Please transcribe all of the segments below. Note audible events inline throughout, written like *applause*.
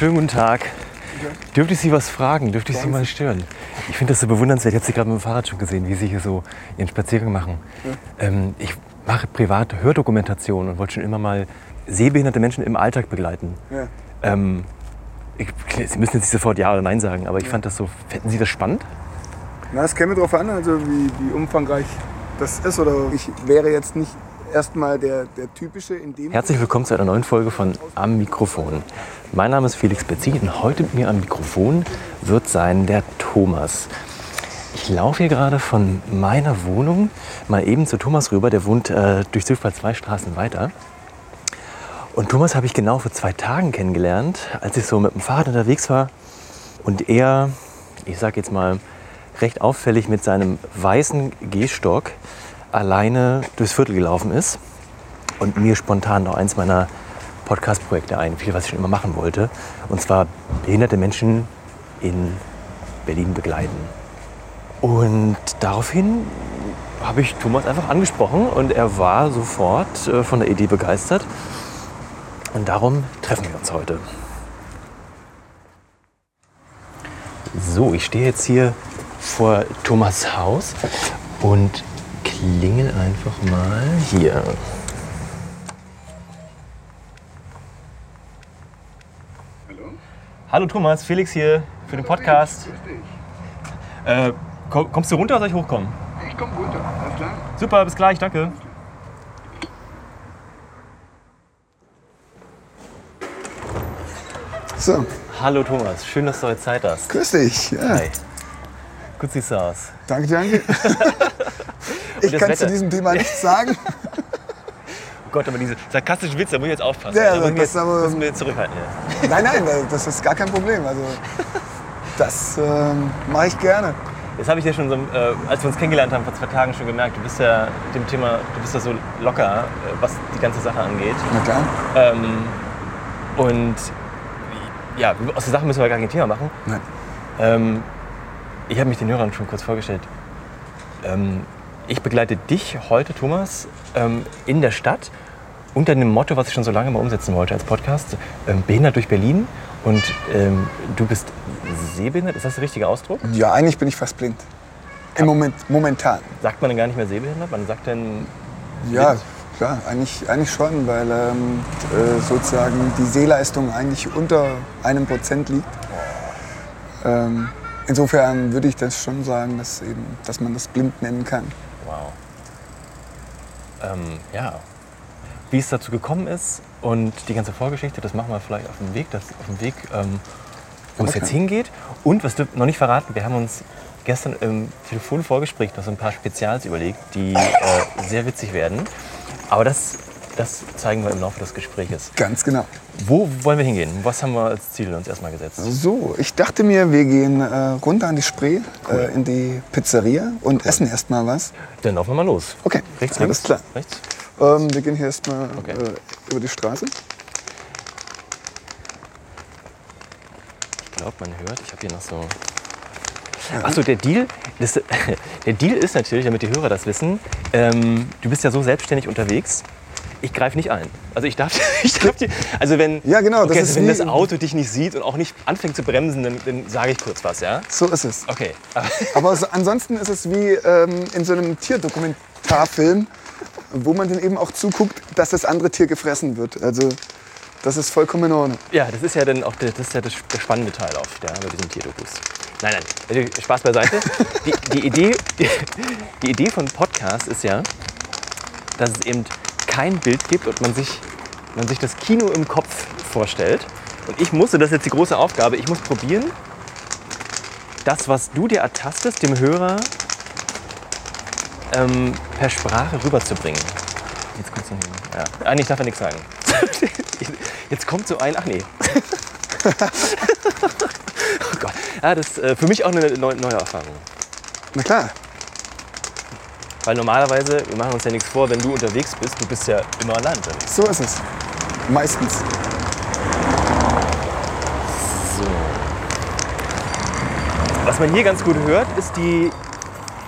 Schönen guten Tag. Dürfte ich Sie was fragen? Dürfte ich Sie mal stören? Ich finde das so bewundernswert. Ich habe Sie gerade mit dem Fahrrad schon gesehen, wie Sie hier so Ihren Spaziergang machen. Ähm, ich mache privat Hördokumentation und wollte schon immer mal sehbehinderte Menschen im Alltag begleiten. Ähm, ich, Sie müssen jetzt nicht sofort Ja oder Nein sagen, aber ich fand das so. Fänden Sie das spannend? Na, es käme darauf an, also wie, wie umfangreich das ist. Oder ich wäre jetzt nicht erstmal der, der typische in dem. Herzlich willkommen zu einer neuen Folge von Am Mikrofon. Mein Name ist Felix Bezzi und heute mit mir am Mikrofon wird sein der Thomas. Ich laufe hier gerade von meiner Wohnung mal eben zu Thomas rüber. Der wohnt äh, durch Zufall zwei Straßen weiter. Und Thomas habe ich genau vor zwei Tagen kennengelernt, als ich so mit dem Fahrrad unterwegs war und er, ich sag jetzt mal, recht auffällig mit seinem weißen Gehstock alleine durchs Viertel gelaufen ist und mir spontan noch eins meiner Podcast-Projekte einfiel, was ich schon immer machen wollte. Und zwar behinderte Menschen in Berlin begleiten. Und daraufhin habe ich Thomas einfach angesprochen und er war sofort äh, von der Idee begeistert. Und darum treffen wir uns heute. So, ich stehe jetzt hier vor Thomas Haus und klingel einfach mal hier. Hallo? Hallo Thomas, Felix hier für den Podcast. Äh, komm- kommst du runter oder soll ich hochkommen? Ich komme runter, alles klar? Super, bis gleich, danke. So, Hallo Thomas, schön, dass du heute Zeit hast. grüß dich. Ja, Hi. Gut siehst du aus. Danke, danke. *laughs* ich kann zu Wetter? diesem Thema nichts sagen. *laughs* Oh Gott, aber diese sarkastischen Witze, da muss ich jetzt aufpassen. Ja, da müssen wir das jetzt aber- müssen wir jetzt zurückhalten. Ja. Nein, nein, das ist gar kein Problem. Also, das ähm, mache ich gerne. Das habe ich ja schon, so, äh, als wir uns kennengelernt haben vor zwei Tagen schon gemerkt. Du bist ja dem Thema, du bist ja so locker, äh, was die ganze Sache angeht. Na klar. Ähm, und ja, aus der Sache müssen wir gar kein Thema machen. Nein. Ähm, ich habe mich den Hörern schon kurz vorgestellt. Ähm, ich begleite dich heute, Thomas, ähm, in der Stadt unter dem Motto, was ich schon so lange mal umsetzen wollte als Podcast, ähm, Behindert durch Berlin. Und ähm, du bist sehbehindert, ist das der richtige Ausdruck? Ja, eigentlich bin ich fast blind. Im Moment, momentan. Sagt man denn gar nicht mehr sehbehindert? Man sagt dann, Ja, Blind? klar, eigentlich, eigentlich schon, weil ähm, äh, sozusagen die Sehleistung eigentlich unter einem Prozent liegt. Ähm, insofern würde ich das schon sagen, dass, eben, dass man das blind nennen kann. Wow. Ähm, ja. Wie es dazu gekommen ist und die ganze Vorgeschichte, das machen wir vielleicht auf dem Weg, das, auf dem Weg, ähm, wo es Okay. jetzt hingeht. Und was du noch nicht verraten, wir haben uns gestern im Telefonvorgespräch noch so ein paar Spezials überlegt, die äh, sehr witzig werden. Aber das, das zeigen wir im Laufe des Gespräches. Ganz genau. Wo wollen wir hingehen? Was haben wir als Ziel uns erstmal gesetzt? So, ich dachte mir, wir gehen äh, runter an die Spree, äh, in die Pizzeria und essen erst mal was. Dann laufen wir mal los. Okay, Rechts, alles links? klar. Rechts? Ähm, wir gehen hier erstmal Okay. äh, über die Straße. Ich glaube, man hört, ich habe hier noch so. Achso, der Deal, das, *laughs* der Deal ist natürlich, damit die Hörer das wissen, ähm, du bist ja so selbstständig unterwegs. Ich greife nicht ein. Also ich darf, *laughs* ich darf dir, also wenn, Ja, genau, das okay, ist also wenn das Auto dich nicht sieht und auch nicht anfängt zu bremsen, dann, dann sage ich kurz was, ja? So ist es. Okay. *laughs* Aber so, ansonsten ist es wie ähm, in so einem Tierdokumentarfilm, wo man dann eben auch zuguckt, dass das andere Tier gefressen wird. Also das ist vollkommen in Ordnung. Ja, das ist ja dann auch der, das ist ja das, der spannende Teil auf der, bei diesem Tierdokus. Nein, nein, also Spaß beiseite. Die, die, Idee, *laughs* die Idee von Podcast ist ja, dass es eben kein Bild gibt und man sich, man sich das Kino im Kopf vorstellt. Und ich musste, das ist jetzt die große Aufgabe, ich muss probieren, das, was du dir ertastest, dem Hörer ähm, per Sprache rüberzubringen. Jetzt kurz hin. Ja. Ah, nee, darf ja nichts sagen. *laughs* Jetzt kommt so ein, ach nee. *laughs* oh Gott. Ja, das ist äh, für mich auch eine neu, neue Erfahrung. Na klar. Weil normalerweise, wir machen uns ja nichts vor, wenn du unterwegs bist, du bist ja immer allein unterwegs. So ist es. Meistens. So. Was man hier ganz gut hört, ist, die,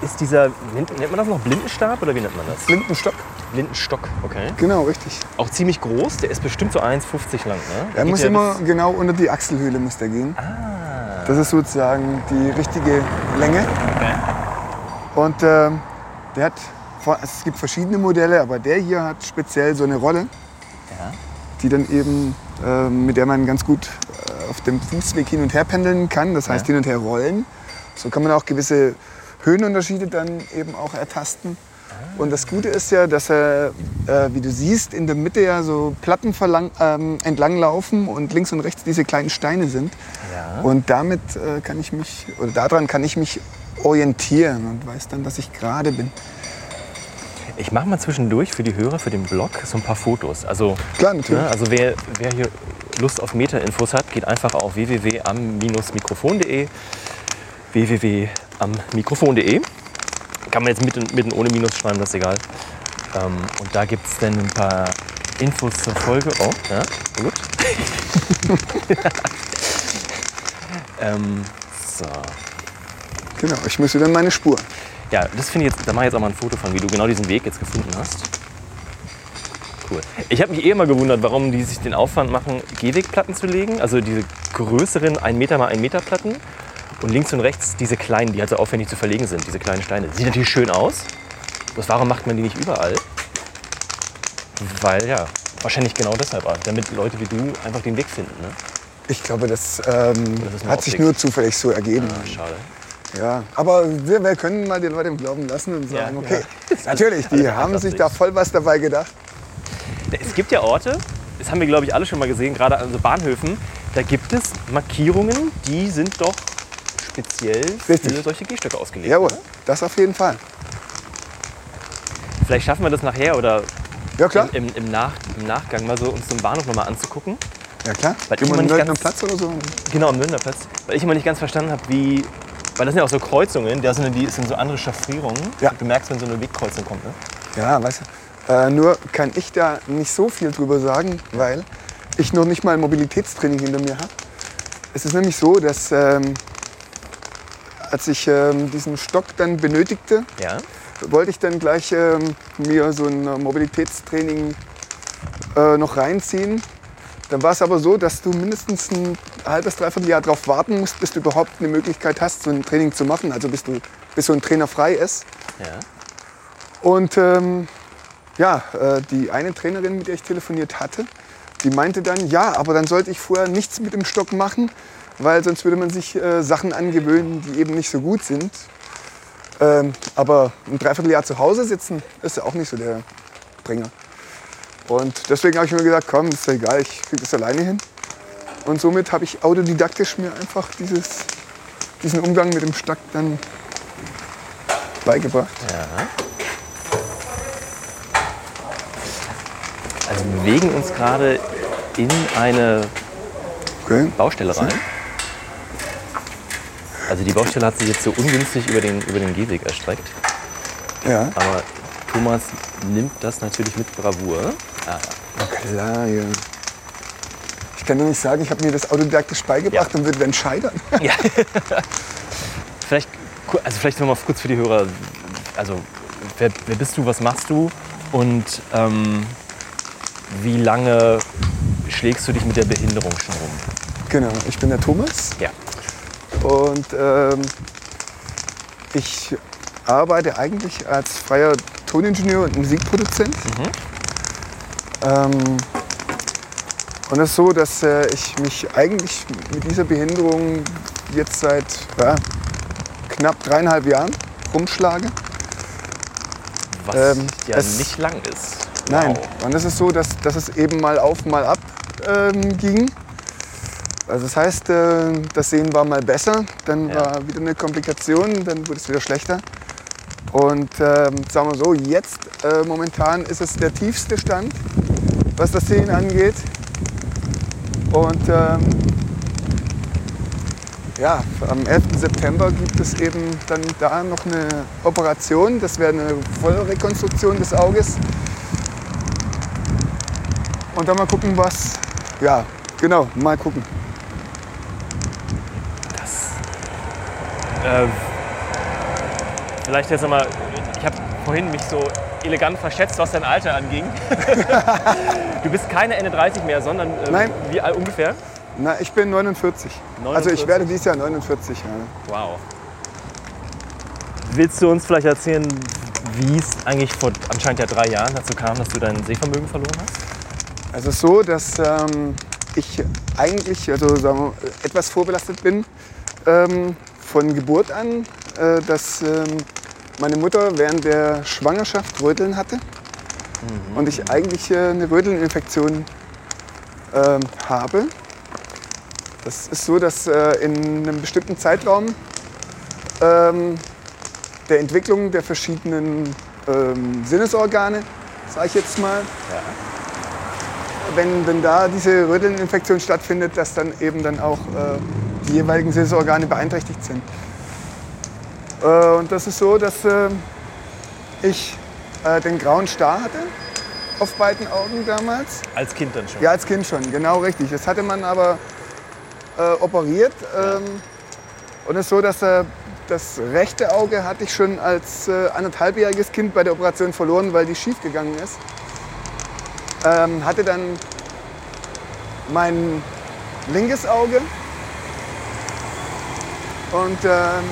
ist dieser, nennt, man das noch Blindenstab oder wie nennt man das? Blindenstock. Blindenstock, okay. Genau, richtig. Auch ziemlich groß, der ist bestimmt so 1,50 lang, ne? Er Geht muss ja immer genau unter die Achselhöhle muss der gehen. Ah, Das ist sozusagen die richtige Länge. okay. Und ähm, der hat, es gibt verschiedene Modelle, aber der hier hat speziell so eine Rolle, Ja. die dann eben, ähm, mit der man ganz gut äh, auf dem Fußweg hin und her pendeln kann. Das heißt Ja. hin und her rollen. So kann man auch gewisse Höhenunterschiede dann eben auch ertasten. Und das Gute ist ja, dass er, äh, wie du siehst, in der Mitte ja so Platten ähm, entlang laufen und links und rechts diese kleinen Steine sind. Ja. Und damit äh, kann ich mich, oder daran kann ich mich orientieren und weiß dann, dass ich gerade bin. Ich mache mal zwischendurch für die Hörer, für den Blog, so ein paar Fotos. Also, Klar, natürlich. ne, also wer, wer hier Lust auf Meta-Infos hat, geht einfach auf www.am-mikrofon.de www.am-mikrofon.de Kann man jetzt mit, und- mit und ohne Minus schreiben, das ist egal. Ähm, und da gibt es dann ein paar Infos zur Folge. Oh, ja, gut. *laughs* ähm, so. Genau, ich muss wieder in meine Spur. Ja, das finde ich jetzt, da mache ich jetzt auch mal ein Foto von, wie du genau diesen Weg jetzt gefunden hast. Cool. Ich habe mich eh immer gewundert, warum die sich den Aufwand machen, Gehwegplatten zu legen. Also diese größeren 1 Meter mal 1 Meter Platten. Und links und rechts diese kleinen, die halt so aufwendig zu verlegen sind, diese kleinen Steine. Sieht natürlich schön aus. Bloß warum macht man die nicht überall? Weil ja, wahrscheinlich genau deshalb, auch, damit Leute wie du einfach den Weg finden. Ne? Ich glaube, das, ähm, Das hat sich Optik. nur zufällig so ergeben. Ah, schade. Ja, aber wir, wir können mal die Leute im Glauben lassen und sagen, Ja, okay, *laughs* natürlich, die haben sich da voll was dabei gedacht. Es gibt ja Orte, das haben wir glaube ich alle schon mal gesehen, gerade an so Bahnhöfen, da gibt es Markierungen, die sind doch speziell Richtig. für solche Gehstöcke ausgelegt. Jawohl, oder? das auf jeden Fall. Vielleicht schaffen wir das nachher oder Ja klar, im, im, Nach, im Nachgang mal so uns einen Bahnhof nochmal anzugucken. ja klar. Weil Gehen ich nicht ganz- Platz oder so. Genau, am Nürnbergplatz. Weil ich immer nicht ganz verstanden habe, wie. Weil das sind ja auch so Kreuzungen, da sind, die, sind so andere Chaffrierungen. Ja. Du merkst, wenn so eine Wegkreuzung kommt. Ne? Ja, weißt du. Äh, nur kann ich da nicht so viel drüber sagen, weil ich noch nicht mal ein Mobilitätstraining hinter mir habe. Es ist nämlich so, dass ähm, als ich ähm, diesen Stock dann benötigte, Ja. wollte ich dann gleich ähm, mir so ein Mobilitätstraining äh, noch reinziehen. Dann war es aber so, dass du mindestens ein halbes, dreiviertel Jahr darauf warten musst, bis du überhaupt eine Möglichkeit hast, so ein Training zu machen. Also bis, du, bis so ein Trainer frei ist. ja. Und ähm, ja, äh, die eine Trainerin, mit der ich telefoniert hatte, die meinte dann, ja, aber dann sollte ich vorher nichts mit dem Stock machen, weil sonst würde man sich äh, Sachen angewöhnen, die eben nicht so gut sind. Ähm, aber ein Dreivierteljahr zu Hause sitzen ist ja auch nicht so der Bringer. Und deswegen habe ich mir gesagt, komm, ist ja egal, ich kriege das alleine hin. Und somit habe ich autodidaktisch mir einfach dieses, diesen Umgang mit dem Stock dann beigebracht. Ja. Also wir bewegen uns gerade in eine Okay. Baustelle rein. Also die Baustelle hat sich jetzt so ungünstig über den, über den Gehweg erstreckt. Ja. Aber Thomas nimmt das natürlich mit Bravour. Ah, Na klar, ja. Ich kann doch nicht sagen, ich habe mir das autodidaktisch beigebracht Ja. und würde dann scheitern. ja. *laughs* vielleicht, also vielleicht noch mal kurz für die Hörer. Also wer, wer bist du, was machst du und ähm, wie lange schlägst du dich mit der Behinderung schon rum? Genau, ich bin der Thomas Ja. und ähm, ich arbeite eigentlich als freier Toningenieur und Musikproduzent. Ähm, und es ist so, dass äh, ich mich eigentlich mit dieser Behinderung jetzt seit ja, knapp dreieinhalb Jahren rumschlage. Was Ähm, ja es- nicht lang ist. Nein, Wow. und es ist so, dass, dass es eben mal auf, mal ab ähm, ging. Also das heißt, äh, das Sehen war mal besser, dann Ja. war wieder eine Komplikation, dann wurde es wieder schlechter. Und ähm, sagen wir so, jetzt äh, momentan ist es der tiefste Stand, was das Sehen angeht. Und ähm, ja, am 11. September gibt es eben dann da noch eine Operation. Das wäre eine Vollrekonstruktion des Auges. Und dann mal gucken, was. Ja, genau, mal gucken. Äh, vielleicht jetzt nochmal, ich habe vorhin mich so elegant verschätzt, was dein Alter anging. *laughs* du bist keine Ende 30 mehr, sondern ähm, Nein. wie alt ungefähr? Na, ich bin 49. Also 49? ich werde dieses Jahr 49. Ja. Wow. Willst du uns vielleicht erzählen, wie es eigentlich vor anscheinend ja drei Jahren dazu kam, dass du dein Sehvermögen verloren hast? Also so, dass ähm, ich eigentlich also wir, etwas vorbelastet bin ähm, von Geburt an, äh, dass ähm, meine Mutter während der Schwangerschaft Röteln hatte und ich eigentlich äh, eine Rötelninfektion ähm, habe. Das ist so, dass äh, in einem bestimmten Zeitraum ähm, der Entwicklung der verschiedenen ähm, Sinnesorgane, sage ich jetzt mal, wenn, wenn da diese Rötelninfektion stattfindet, dass dann eben dann auch äh, die jeweiligen Sinnesorgane beeinträchtigt sind. Äh, und das ist so, dass äh, ich äh, den grauen Star hatte auf beiden Augen damals. Als Kind dann schon. Ja, als Kind schon, genau richtig. Das hatte man aber äh, operiert. Ähm, und es ist so, dass äh, das rechte Auge hatte ich schon als äh, anderthalbjähriges Kind bei der Operation verloren, weil die schief gegangen ist. Ähm, hatte dann mein linkes Auge und ähm,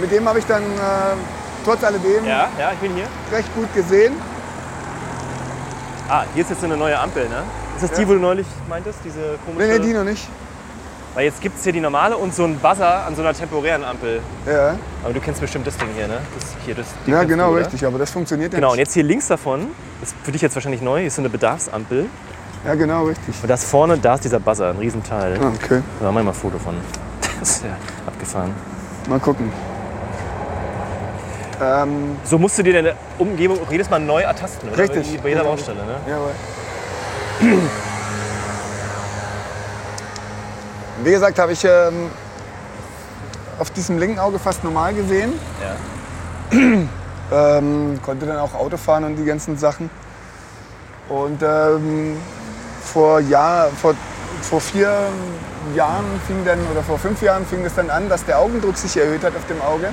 mit dem habe ich dann äh, trotz alledem Ja, ja, ich bin hier. recht gut gesehen. Ah, hier ist jetzt so eine neue Ampel, ne? Ist das die, Ja. wo du neulich meintest, diese komische? Nee, nee, die noch nicht. Weil jetzt gibt es hier die normale und so einen Buzzer an so einer temporären Ampel. Ja, Aber du kennst bestimmt das Ding hier, ne? Das hier, das Ding ja genau, du, richtig. Aber das funktioniert ja Genau, und nicht. jetzt hier links davon, ist für dich jetzt wahrscheinlich neu, ist so eine Bedarfsampel. Ja, genau, richtig. Und das vorne, da ist dieser Buzzer, ein Riesenteil. Ah, okay, Da machen wir mal ein Foto von. *laughs* Das ist ja abgefahren. mal gucken. Ähm, So musst du dir deine Umgebung auch jedes Mal neu ertasten, oder? Richtig. Bei- jeder Genau. Baustelle, ne? jawohl. Wie gesagt, habe ich ähm, auf diesem linken Auge fast normal gesehen. Ja. *clears throat* Ähm, konnte dann auch Auto fahren und die ganzen Sachen. Und ähm, vor, Jahr, vor, vor vier Jahren fing dann, oder vor fünf Jahren fing es dann an, dass der Augendruck sich erhöht hat auf dem Auge.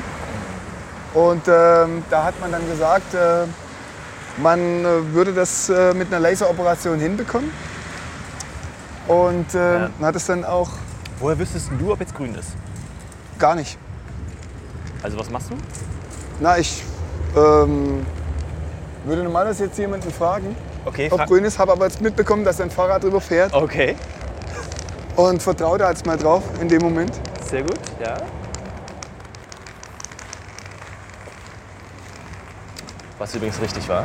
Und ähm, da hat man dann gesagt, äh, man äh, würde das äh, mit einer Laseroperation hinbekommen. Und äh, Ja. man hat es dann auch Woher wüsstest du, ob jetzt grün ist? gar nicht. Also was machst du? Na, ich ähm, würde normalerweise jetzt jemanden fragen, Okay, ob fra- grün ist, habe aber jetzt mitbekommen, dass ein Fahrrad drüber fährt Okay, und vertraue da jetzt mal drauf in dem Moment. sehr gut, ja. Was übrigens richtig war.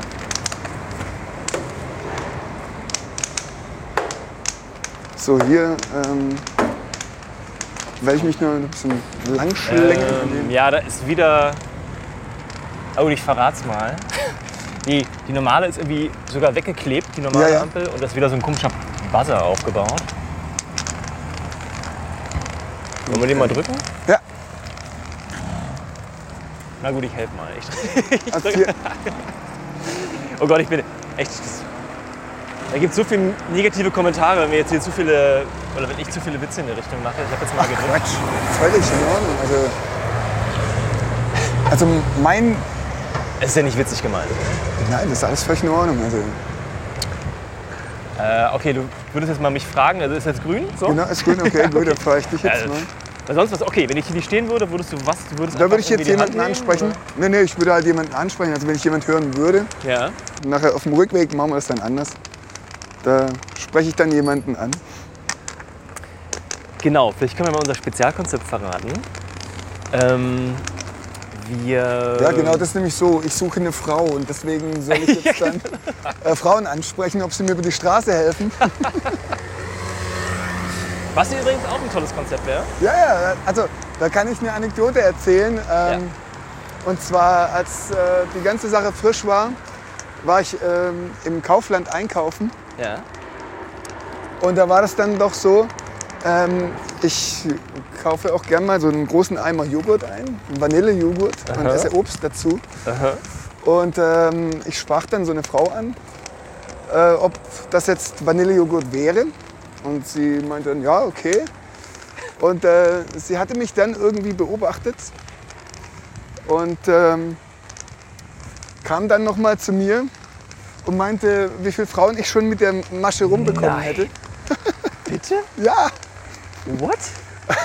So, hier ähm, werde ich mich nur ein bisschen langschlängeln. Ähm, ja, da ist wieder. Oh, ich verrat's mal. Die, die normale ist irgendwie sogar weggeklebt, die normale Ja, ja. Ampel. Und da ist wieder so ein komischer Buzzer aufgebaut. Wollen wir den mal drücken? Ja, Na gut, ich helfe mal. Also *laughs* hier, Oh Gott, ich bin echt. Da gibt es so viele negative Kommentare, wenn wir jetzt hier zu viele. Oder wenn ich zu viele Witze in der Richtung mache. Ich habe jetzt mal gedrückt. Quatsch, völlig in Ordnung. Also, also mein, Es ist ja nicht witzig gemeint. nein, das ist alles völlig in Ordnung. Also, Äh, okay, du würdest jetzt mal mich fragen, also ist jetzt grün? So? genau, ist gut, okay, *laughs* gut, dann frage ich dich jetzt Ja, mal. Weil sonst was, okay, wenn ich hier nicht stehen würde, würdest du was? Du würdest Da würde ich jetzt jemanden nehmen, ansprechen. Nee, nee, ich würde halt jemanden ansprechen. Also wenn ich jemanden hören würde, oder? Ja. nachher auf dem Rückweg machen wir das dann anders. Da spreche ich dann jemanden an. Genau, vielleicht können wir mal unser Spezialkonzept verraten. Ähm, wir. Ja, genau, das ist nämlich so. Ich suche eine Frau und deswegen soll ich *laughs* jetzt dann äh, Frauen ansprechen, ob sie mir über die Straße helfen. *laughs* Was übrigens auch ein tolles Konzept wäre. Ja, ja, also da kann ich eine Anekdote erzählen. Ähm, Ja. Und zwar, als äh, die ganze Sache frisch war, war ich ähm, im Kaufland einkaufen. Ja. Und da war das dann doch so, ähm, ich kaufe auch gern mal so einen großen Eimer Joghurt ein, Vanillejoghurt und Aha. esse Obst dazu. Aha. Und ähm, ich sprach dann so eine Frau an, äh, ob das jetzt Vanillejoghurt wäre. Und sie meinte dann, ja, okay. Und äh, sie hatte mich dann irgendwie beobachtet und ähm, kam dann noch mal zu mir und meinte, wie viele Frauen ich schon mit der Masche rumbekommen Nein. hätte. *laughs* Bitte? Ja, What?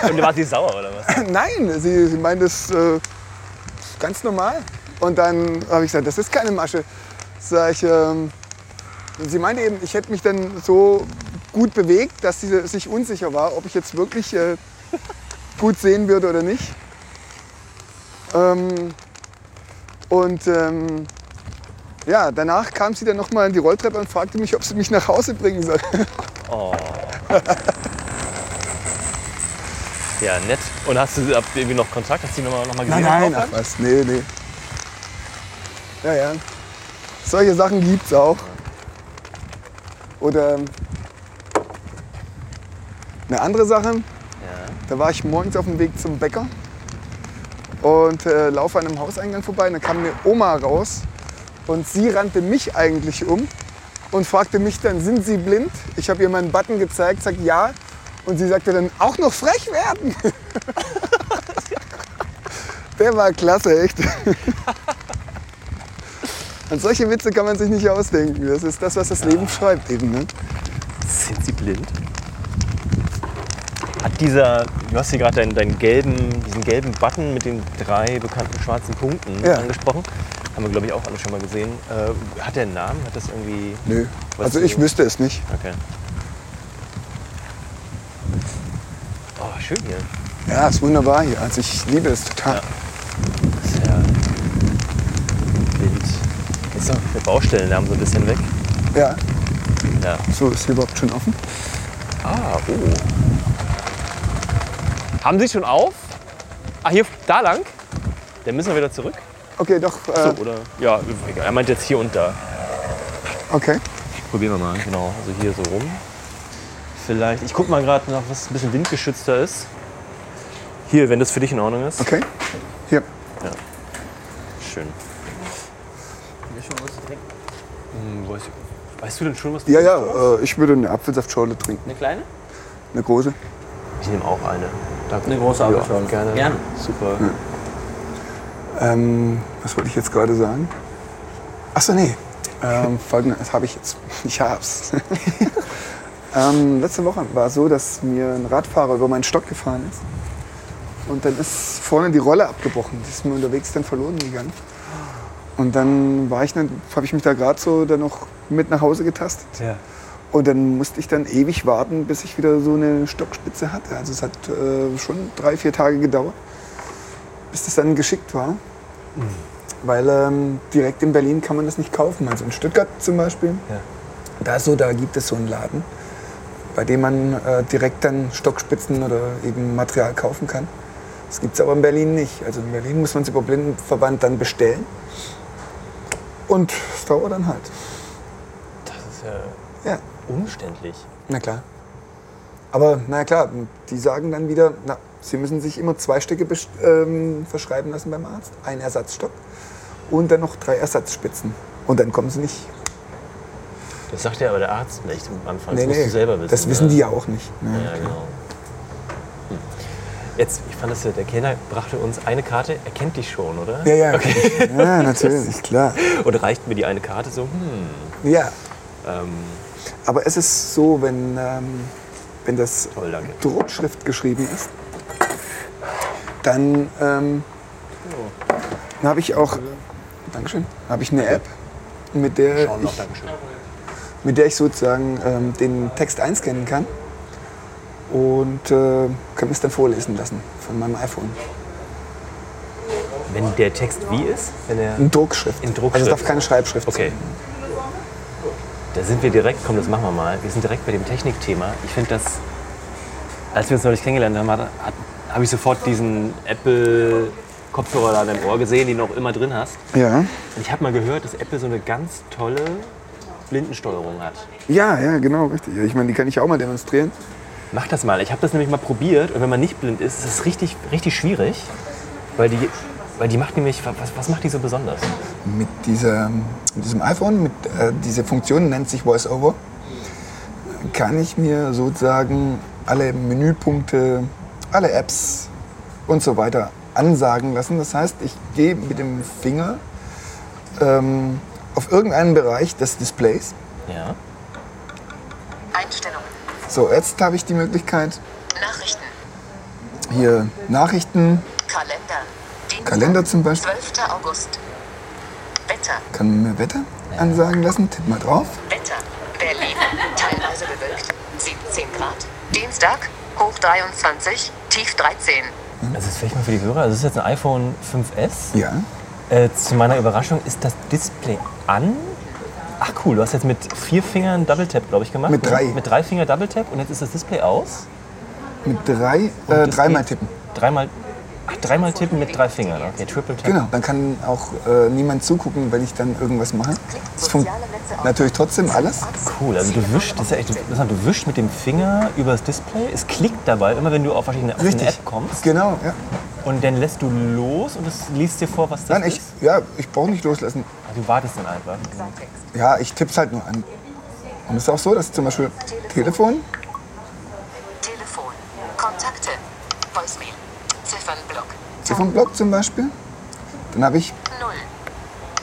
Und war sie sauer oder was? *laughs* nein, sie, sie meint das äh, ganz normal. Und dann habe ich gesagt, das ist keine Masche. Sag ich, ähm, sie meinte eben, ich hätte mich dann so gut bewegt, dass sie sich unsicher war, ob ich jetzt wirklich äh, gut sehen würde oder nicht. Ähm, und ähm, ja, danach kam sie dann noch mal in die Rolltreppe und fragte mich, ob sie mich nach Hause bringen soll. Oh. Ja, nett. Und hast du habt ihr irgendwie noch Kontakt? Hast du die nochmal noch mal gesehen? Nein, nein, ach was, nee, nee. Ja, ja. Solche Sachen gibt's auch. Oder ähm, eine andere Sache, Ja. da war ich morgens auf dem Weg zum Bäcker und äh, laufe an einem Hauseingang vorbei und da kam eine Oma raus und sie rannte mich eigentlich um und fragte mich dann, sind Sie blind? Ich habe ihr meinen Button gezeigt, sagt ja und sie sagte dann, auch noch frech werden. *laughs* Der war klasse, echt. *laughs* Und solche Witze kann man sich nicht ausdenken. Das ist das, was das Leben schreibt eben. Ne? Sind sie blind? Hat dieser, du hast hier gerade deinen, deinen gelben, diesen gelben Button mit den drei bekannten schwarzen Punkten Ja. angesprochen. Haben wir, glaube ich, auch alle schon mal gesehen. Äh, hat der einen Namen? Hat das irgendwie. Nö. Also ich wüsste es nicht. Okay. Oh, schön hier. Ja, ist wunderbar hier. Also ich liebe es total. Ja. Ist ja wild. Der Baustellenlärm so ein bisschen weg. Ja. Ja. So, ist hier überhaupt schon offen? Ah, oh. Haben Sie schon auf? Ah, hier, da lang? Dann müssen wir wieder zurück. Okay, doch. So, Äh, oder? Ja, egal. er meint jetzt hier und da. okay. Probieren wir mal. Genau, also hier so rum. Vielleicht, ich guck mal gerade nach, was ein bisschen windgeschützter ist. Hier, wenn das für dich in Ordnung ist. Okay. Hier. Schön. Hm, weißt, du- weißt du denn schon, was du Ja, ja, äh, ich würde eine Apfelsaftschorle trinken. Eine kleine? Eine große. Ich nehme auch eine. Danke. Eine große ja, Apfelschorle. Gerne. Gerne. Super. Ähm, was wollte ich jetzt gerade sagen? Achso, nee. Ähm, *laughs* Folgendes habe ich jetzt. *laughs* Ich hab's. *laughs* ähm, letzte Woche war es so, dass mir ein Radfahrer über meinen Stock gefahren ist. Und dann ist vorne die Rolle abgebrochen. Die ist mir unterwegs dann verloren gegangen. Und dann war ich, habe ich mich da gerade so dann noch mit nach Hause getastet. Ja. Und dann musste ich dann ewig warten, bis ich wieder so eine Stockspitze hatte. Also es hat äh, schon drei, vier Tage gedauert, bis das dann geschickt war. Weil ähm, direkt in Berlin kann man das nicht kaufen. Also in Stuttgart zum Beispiel, Ja. da, so, da gibt es so einen Laden, bei dem man äh, direkt dann Stockspitzen oder eben Material kaufen kann. Das gibt es aber in Berlin nicht. Also in Berlin muss man es über Blindenverband dann bestellen. Und es dauert dann halt. Das ist ja Ja. Umständlich. Na klar. Aber na klar, die sagen dann wieder, na, sie müssen sich immer zwei Stücke ähm, verschreiben lassen beim Arzt. Ein Ersatzstock und dann noch drei Ersatzspitzen. Und dann kommen sie nicht. Das sagt ja aber der Arzt nicht am Anfang. Das Nee, musst nee, du selber wissen. das wissen die ja auch nicht. Ne? Ja, genau. Hm. Jetzt, ich fand das ja, der Kellner brachte uns eine Karte, er kennt dich schon, oder? Ja, ja, ja, natürlich, klar. *laughs* Und reicht mir die eine Karte so, hm, Ja, ähm, aber es ist so, wenn, ähm, wenn das toll. Druckschrift geschrieben ist, dann ähm, habe ich auch, Dankeschön, habe ich eine App, mit der Schauen ich mit der ich sozusagen ähm, den Text einscannen kann und äh, kann es dann vorlesen lassen von meinem iPhone. Wenn der Text wie ist? Wenn er, In Druckschrift. In Druckschrift. Also es darf keine Schreibschrift okay. sein. Da sind wir direkt, komm, das machen wir mal. Wir sind direkt bei dem Technikthema. Ich finde das, als wir uns neulich kennengelernt haben, habe ich sofort diesen Apple-Kopfhörer da in deinem Ohr gesehen, den du auch immer drin hast. Ja. Und ich habe mal gehört, dass Apple so eine ganz tolle Blindensteuerung hat. ja, ja, genau, richtig. Ich meine, die kann ich auch mal demonstrieren. Mach das mal. Ich habe das nämlich mal probiert und wenn man nicht blind ist, ist es richtig, richtig schwierig, weil die, weil die macht nämlich, was, was macht die so besonders? Mit, dieser, mit diesem iPhone, mit, äh, diese Funktion nennt sich VoiceOver, kann ich mir sozusagen alle Menüpunkte, alle Apps und so weiter ansagen lassen. Das heißt, ich gehe mit dem Finger ähm, auf irgendeinen Bereich des Displays. Ja. Einstellungen. So, jetzt habe ich die Möglichkeit, Nachrichten. hier Nachrichten, Kalender. Dienstag, Kalender zum Beispiel. 12. August. Wetter. kann mir Wetter ansagen lassen. Tipp mal drauf. Wetter. Berlin. Teilweise bewölkt. 17 Grad. Dienstag. Hoch 23. Tief 13. Also das vielleicht mal für die Hörer. Also das ist jetzt ein iPhone 5S. Ja, Äh, zu meiner Überraschung ist das Display an. Ach cool, du hast jetzt mit vier Fingern Double Tap, glaube ich, gemacht. Mit ne? drei. Mit drei Finger Double Tap und jetzt ist das Display aus. mit drei, äh, dreimal tippen. Dreimal, ach, dreimal tippen mit drei Fingern. Okay, Triple Tap. Genau, dann kann auch äh, niemand zugucken, wenn ich dann irgendwas mache. Es funktioniert natürlich trotzdem alles. Cool, also du wischst, das ist ja echt interessant, du wischst mit dem Finger über das Display, es klickt dabei, immer wenn du auf verschiedene auf eine Richtig. App kommst Genau, ja. und dann lässt du los und es liest dir vor, was das Nein, ich, ist. ja, ich brauche nicht loslassen. Ah, Du wartest dann einfach. Ja, ich tipp's halt nur an. Und es ist auch so, dass zum Beispiel Telefon. Ziffernblock. Zum Beispiel. Dann habe ich, 0.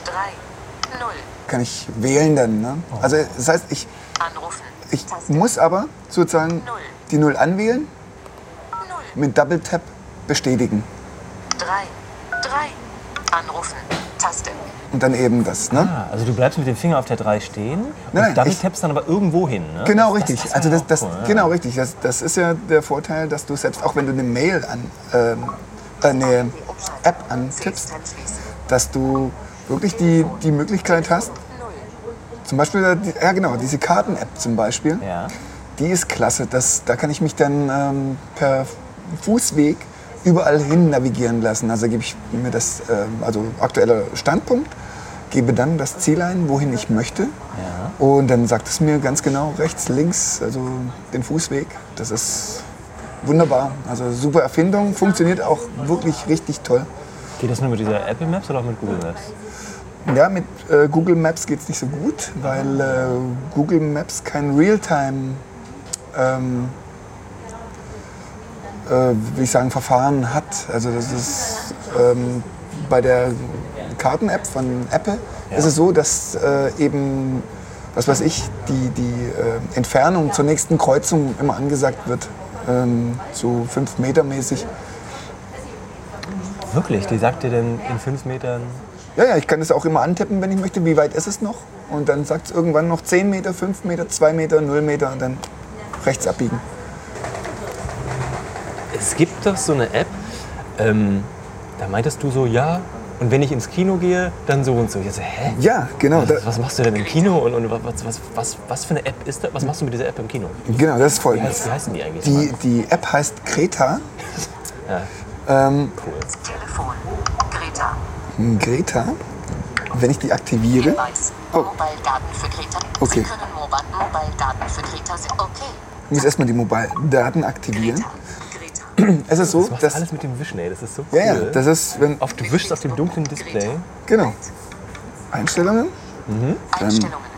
3. 0. kann ich wählen dann. Ne? Also das heißt, ich, Anrufen. ich Taste. muss aber sozusagen Null. die Null anwählen, 0. mit Double Tap bestätigen. 3. 3. Anrufen. Taste. Und dann eben das. Ne? Ah, also du bleibst mit dem Finger auf der 3 stehen und Nein, nein, Double ich- tappst dann aber irgendwo hin, ne? Genau, Das- richtig. das also das, das, cool, ja. genau richtig. Das, das ist ja der Vorteil, dass du selbst auch wenn du eine Mail an ähm, äh, eine App antippst, dass du wirklich die, die Möglichkeit hast, zum Beispiel, ja genau, diese Karten-App zum Beispiel, Ja. die ist klasse. Das, da kann ich mich dann ähm, per Fußweg überall hin navigieren lassen. Also gebe ich mir das, ähm, also aktueller Standpunkt, gebe dann das Ziel ein, wohin ich möchte. Ja. Und dann sagt es mir ganz genau rechts, links, also den Fußweg. Das ist wunderbar. Also super Erfindung, funktioniert auch wirklich richtig toll. Geht das nur mit dieser Apple Maps oder auch mit Google Maps? Ja, mit äh, Google Maps geht es nicht so gut, weil äh, Google Maps kein Realtime, ähm, äh, wie ich sagen, Verfahren hat. Also das ist ähm, bei der Karten-App von Apple ist es so, dass äh, eben, was weiß ich, die, die äh, Entfernung zur nächsten Kreuzung immer angesagt wird, ähm, so fünf Meter mäßig. Wirklich? Die sagt dir denn in fünf Metern. Ja, ja, ich kann es auch immer antippen, wenn ich möchte, wie weit ist es noch. Und dann sagt es irgendwann noch 10 Meter, 5 Meter, 2 Meter, 0 Meter und dann rechts abbiegen. Es gibt doch so eine App, ähm, da meintest du so, ja, und wenn ich ins Kino gehe, dann so und so. Ich so, hä? Ja, genau. Was, was machst du denn im Kino und, und was, was, was, was für eine App ist das? Was machst du mit dieser App im Kino? genau, das ist Wie, folgendes. heißt, wie heißen die eigentlich? Die, die App heißt Greta. Ja. Ähm, Cool. Telefon. Greta. Greta, wenn ich die aktiviere, Hinweis. Oh. Mobile-Daten für Greta. Okay. Sie können Mobi- Mobile-Daten für Greta sind. Okay. ich muss erstmal die Mobile-Daten aktivieren. Greta. Es ist so, Du machst dass. alles mit dem Wischen, ey. Das ist so cool. Ja, ja, das ist, wenn. auf, du wischst auf dem dunklen Display. Genau. Einstellungen. Einstellungen.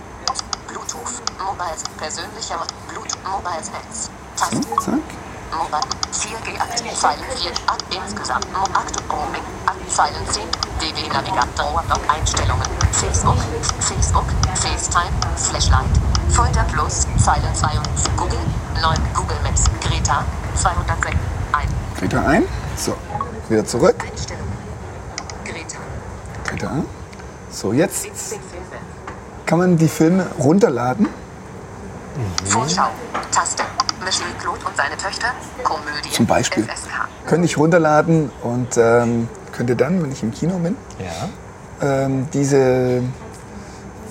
Bluetooth. Mobile. Persönlicher Bluetooth. Mobiles Netz. Taste. Zack. Mobile. 4G aktiv. Zeilen 4. Ak insgesamt. Aktu Roaming. Zeilen 10. DW Navigator. Dock Einstellungen. Facebook. Facebook. FaceTime. Flashlight. Folder Plus. Zeilen 2 und Google. 9. Google Maps. Greta. 206. Greta ein. So, wieder zurück. Greta. Greta ein. So, jetzt 17 Filme. kann man die Filme runterladen. Vorschau. Taste. Michel Claude und seine Töchter. Komödie. Zum Beispiel. FSK. Könnte ich runterladen und ähm, könnte dann, wenn ich im Kino bin, Ja. ähm, diese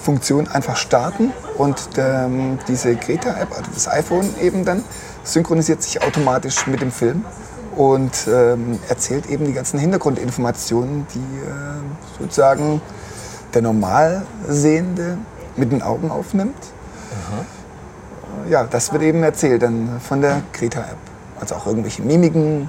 Funktion einfach starten und ähm, diese Greta-App, also das iPhone eben dann, synchronisiert sich automatisch mit dem Film und ähm, erzählt eben die ganzen Hintergrundinformationen, die äh, sozusagen der Normalsehende mit den Augen aufnimmt. Ja, das wird eben erzählt dann von der Greta-App. Also auch irgendwelche Mimiken,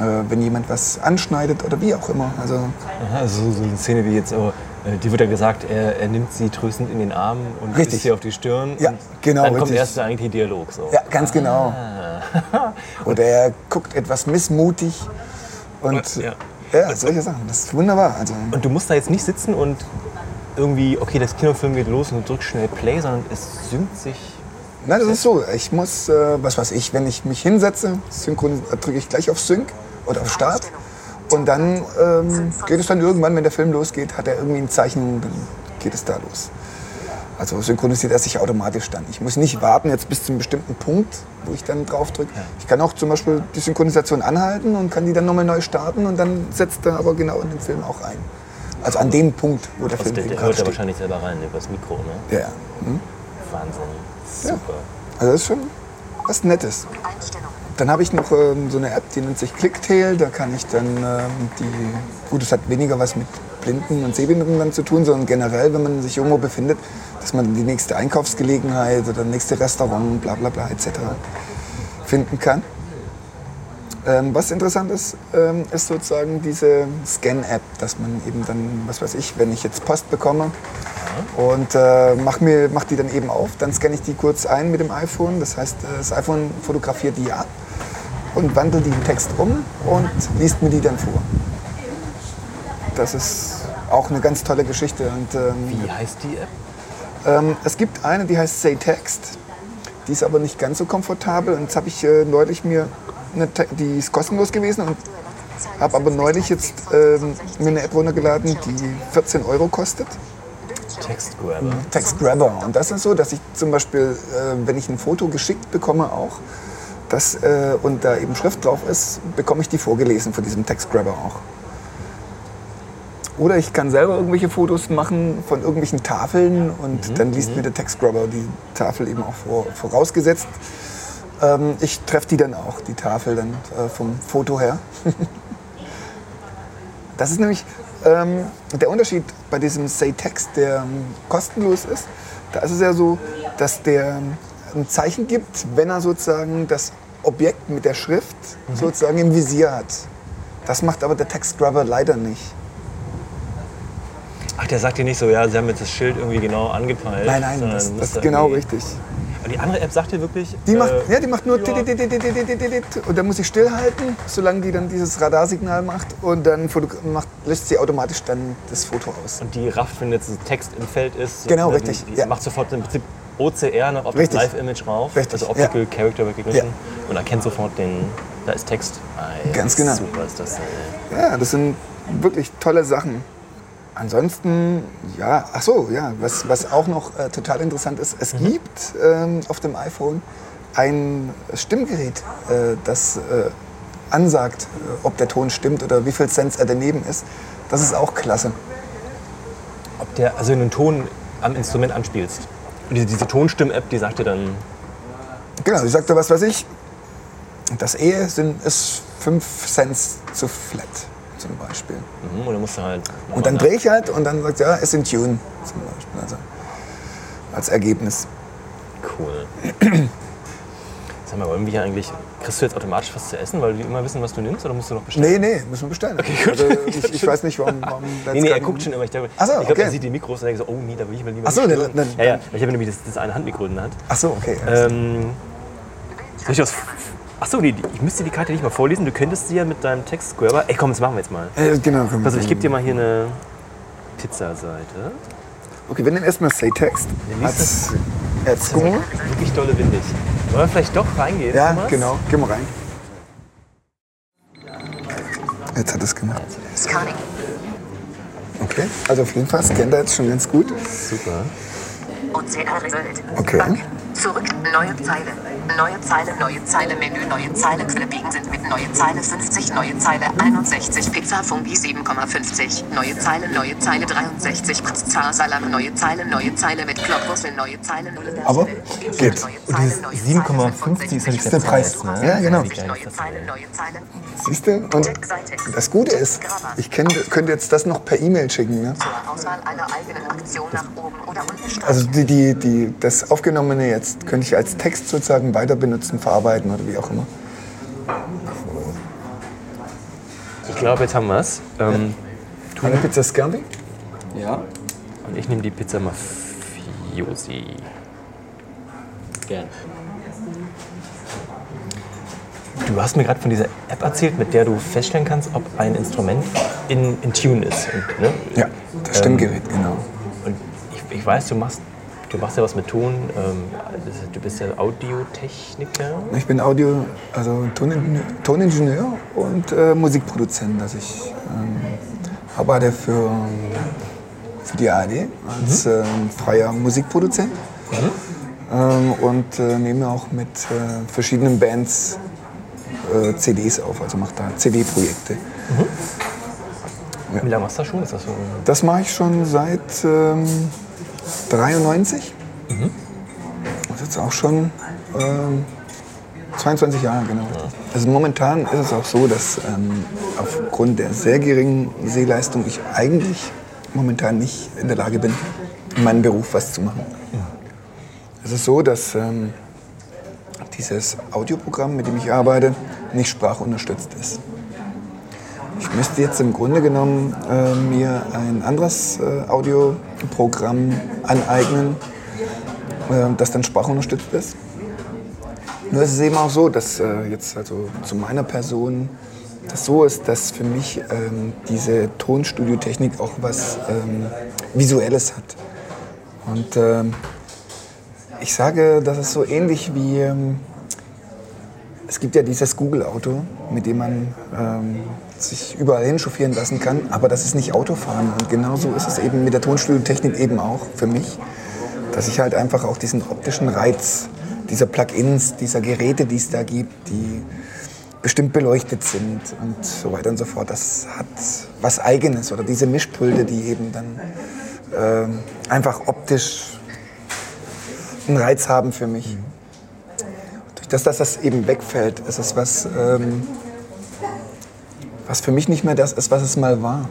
äh, wenn jemand was anschneidet oder wie auch immer. Also Aha, also so eine Szene wie jetzt, oh, äh, die wird ja gesagt, er, er nimmt sie tröstend in den Arm und Richtig. sie auf die Stirn. Ja, und genau, Dann kommt richtig. erst der eigentliche Dialog. So. Ja, ganz genau. *laughs* Oder er guckt etwas missmutig und Ja. ja, solche Sachen. Das ist wunderbar. Also, Und du musst da jetzt nicht sitzen und irgendwie, okay, das Kinofilm geht los und du drückst schnell Play, sondern es synkt sich. Nein, das ist so. Ich muss, äh, was weiß ich, wenn ich mich hinsetze, synchron drücke ich gleich auf Sync oder auf Start. Und dann ähm, geht es dann irgendwann, wenn der Film losgeht, hat er irgendwie ein Zeichen, dann geht es da los. Also synchronisiert er sich automatisch dann. Ich muss nicht warten jetzt bis zu einem bestimmten Punkt, wo ich dann drauf drücke. Ich kann auch zum Beispiel die Synchronisation anhalten und kann die dann nochmal neu starten und dann setzt er aber genau in den Film auch ein. Also an dem Punkt, wo der Film der, der hört ja steht. wahrscheinlich selber rein über das Mikro, ne? Ja, ja. Hm? Wahnsinn. Ja. Super. Also das ist schon was Nettes. Einstellungen. Dann habe ich noch ähm, so eine App, die nennt sich Clicktail. Da kann ich dann ähm, die, gut, es hat weniger was mit Blinden und Sehbehinderten dann zu tun, sondern generell, wenn man sich irgendwo befindet, dass man die nächste Einkaufsgelegenheit oder nächste Restaurant, bla bla bla etc. finden kann. Ähm, was interessant ist, ähm, ist sozusagen diese Scan-App, dass man eben dann, was weiß ich, wenn ich jetzt Post bekomme und äh, mach, mir, mach die dann eben auf, dann scanne ich die kurz ein mit dem iPhone. Das heißt, äh, das iPhone fotografiert die ab und wandelt die in Text um und liest mir die dann vor. Das ist auch eine ganz tolle Geschichte. Und, ähm, Wie heißt die App? Ähm, es gibt eine, die heißt Say Text. Die ist aber nicht ganz so komfortabel. Und jetzt habe ich äh, neulich mir, eine, die ist kostenlos gewesen und habe aber neulich jetzt ähm, mir eine App runtergeladen, die 14 Euro kostet. Text Grabber. Text Grabber. Und das ist so, dass ich zum Beispiel, äh, wenn ich ein Foto geschickt bekomme auch, das, äh, und da eben Schrift drauf ist, bekomme ich die vorgelesen von diesem Text Grabber auch. Oder ich kann selber irgendwelche Fotos machen von irgendwelchen Tafeln und dann liest mir der Text Grabber die Tafel eben auch vor, vorausgesetzt. Ähm, ich treffe die dann auch, die Tafel dann äh, vom Foto her. *laughs* Das ist nämlich ähm, der Unterschied bei diesem Say Text, der ähm, kostenlos ist. Da ist es ja so, dass der ähm, ein Zeichen gibt, wenn er sozusagen das Objekt mit der Schrift sozusagen im Visier hat. Das macht aber der Text Grabber leider nicht. Ach, der sagt dir nicht so, ja, sie haben jetzt das Schild irgendwie genau angepeilt. Nein, nein, das, das ist genau richtig. Und die andere App sagt dir wirklich. Die macht, äh, ja, die macht nur und dann muss ich stillhalten, solange die dann dieses Radarsignal macht und dann macht, löscht sie automatisch dann das Foto aus. Und die rafft, wenn jetzt ein Text im Feld ist. Genau, ne, richtig. Die, macht sofort im Prinzip OCR noch auf das Live-Image rauf, richtig. also Optical Character Recognition und erkennt sofort den, da ist Text. Ah, Ganz genau. Super ist das. Äh, ja, das sind wirklich tolle Sachen. Ansonsten, ja, ach so, ja, was, was auch noch äh, total interessant ist, es gibt ähm, auf dem iPhone ein Stimmgerät, äh, das äh, ansagt, äh, ob der Ton stimmt oder wie viel Cent er daneben ist. Das ist auch klasse. Ob der also einen Ton am Instrument anspielst. Und diese, diese Tonstimm-App, die sagt dir dann. Genau, ich sagte, was weiß ich, das E sind, ist 5 Cent zu flat zum Beispiel. Mhm, und dann musst du halt. Und dann drehe ich halt und dann sagt ja, ist in Tune zum Beispiel. Also als Ergebnis. Cool. Sag mal, wollen wir hier eigentlich. Kriegst du jetzt automatisch was zu essen, weil die immer wissen, was du nimmst? Oder musst du noch bestellen? Nee, nee, müssen wir bestellen. Also ich, *laughs* ich weiß nicht, warum. warum Nee, nee, er guckt schon immer. Ich glaube, so, ich glaub, okay. er sieht die Mikros und denkt so, oh nee, da will ich mal lieber Ach so, nicht der- stören. der- Ja, ja, ich habe nämlich das, das eine Handmikro in der Hand. Ach so, okay. Ähm, soll ich das... Ach so, die, die, ich müsste die Karte nicht mal vorlesen. Du könntest sie ja mit deinem Text-Grabber... Ey, komm, das machen wir jetzt mal. Äh, genau. komm. Also ich gebe dir mal hier eine Pizzaseite. Okay, wir nehmen erstmal Say Text als, als Go. Wirklich dolle windig. Wollen wir vielleicht doch reingehen, Ja, Thomas? genau. Geh mal rein. Jetzt hat es gemacht. Scanning. Okay, also auf jeden Fall scannt er jetzt schon ganz gut. Super. OCR Result. Okay. Zurück. Neue Zeile. Neue Zeile, neue Zeile, Menü, neue Zeile, biegen sind mit neue Zeile 50, neue Zeile 61, Pizza Fungi 7,50, neue Zeile, neue Zeile 63, Pizza Salam, neue Zeile, neue Zeile mit Glockwurzel, neue Zeile 0 Aber geht. Und dieses neue Zeile, 7,50 ist ja65, der Preis. ne? Ja, genau. Siehst du? Und das Gute ist, ich könnte jetzt das noch per E-Mail schicken. Ne? Also die, die, die, das Aufgenommene jetzt könnte ich als Text sozusagen weiter benutzen, verarbeiten oder wie auch immer. Ich glaube, jetzt haben wir es. Ähm, Eine Pizza Scampi? Ja, und ich nehme die Pizza Mafiosi. gern. Du hast mir gerade von dieser App erzählt, mit der du feststellen kannst, ob ein Instrument in, in Tune ist. Und, ne? Ja, das Stimmgerät, genau. Und ich weiß, du machst, du machst ja was mit Ton. Ähm, du bist ja Audiotechniker. Ich bin Audio, also Toningenieur, Toningenieur und äh, Musikproduzent. Also ich ähm, arbeite für, für die ARD als ähm, freier Musikproduzent ähm, und äh, nehme auch mit äh, verschiedenen Bands äh, CDs auf, also mache da CD-Projekte. Wie lange machst du das schon? Ist das so Das mache ich schon seit ähm, 93. Das ist jetzt auch schon ähm, 22 Jahre, genau. Also momentan ist es auch so, dass ähm, aufgrund der sehr geringen Sehleistung ich eigentlich momentan nicht in der Lage bin, in meinem Beruf was zu machen. Es ist so, dass ähm, dieses Audioprogramm, mit dem ich arbeite, nicht sprachunterstützt ist. Ich müsste jetzt im Grunde genommen äh, mir ein anderes äh, Audioprogramm aneignen, äh, das dann sprachunterstützt ist. Nur ist es eben auch so, dass äh, jetzt also zu meiner Person das so ist, dass für mich ähm, diese Tonstudiotechnik auch was ähm, Visuelles hat. Und ähm, ich sage, das ist so ähnlich wie ähm, es gibt ja dieses Google-Auto, mit dem man ähm, sich überall hinchauffieren lassen kann, aber das ist nicht Autofahren. Und genauso ist es eben mit der Tonstudiotechnik eben auch für mich, dass ich halt einfach auch diesen optischen Reiz dieser Plugins, dieser Geräte, die es da gibt, die bestimmt beleuchtet sind und so weiter und so fort, das hat was Eigenes. Oder diese Mischpulte, die eben dann ähm, einfach optisch einen Reiz haben für mich. Durch das, dass das eben wegfällt, ist es was, ähm, was für mich nicht mehr das ist, was es mal war.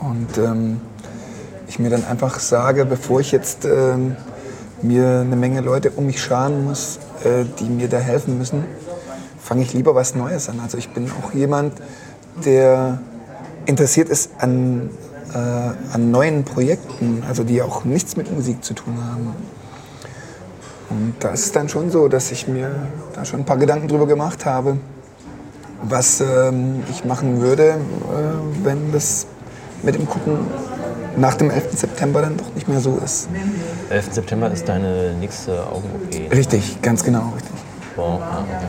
Und ähm, ich mir dann einfach sage, bevor ich jetzt ähm, mir eine Menge Leute um mich scharen muss, äh, die mir da helfen müssen, fange ich lieber was Neues an. Also ich bin auch jemand, der interessiert ist an, äh, an neuen Projekten, also die auch nichts mit Musik zu tun haben. Und da ist es dann schon so, dass ich mir da schon ein paar Gedanken drüber gemacht habe, was ähm, ich machen würde, äh, wenn das mit dem Gucken nach dem 11. September dann doch nicht mehr so ist. 11. September ist deine nächste Augen-OP. Richtig, ganz genau, richtig. Wow, ah, okay.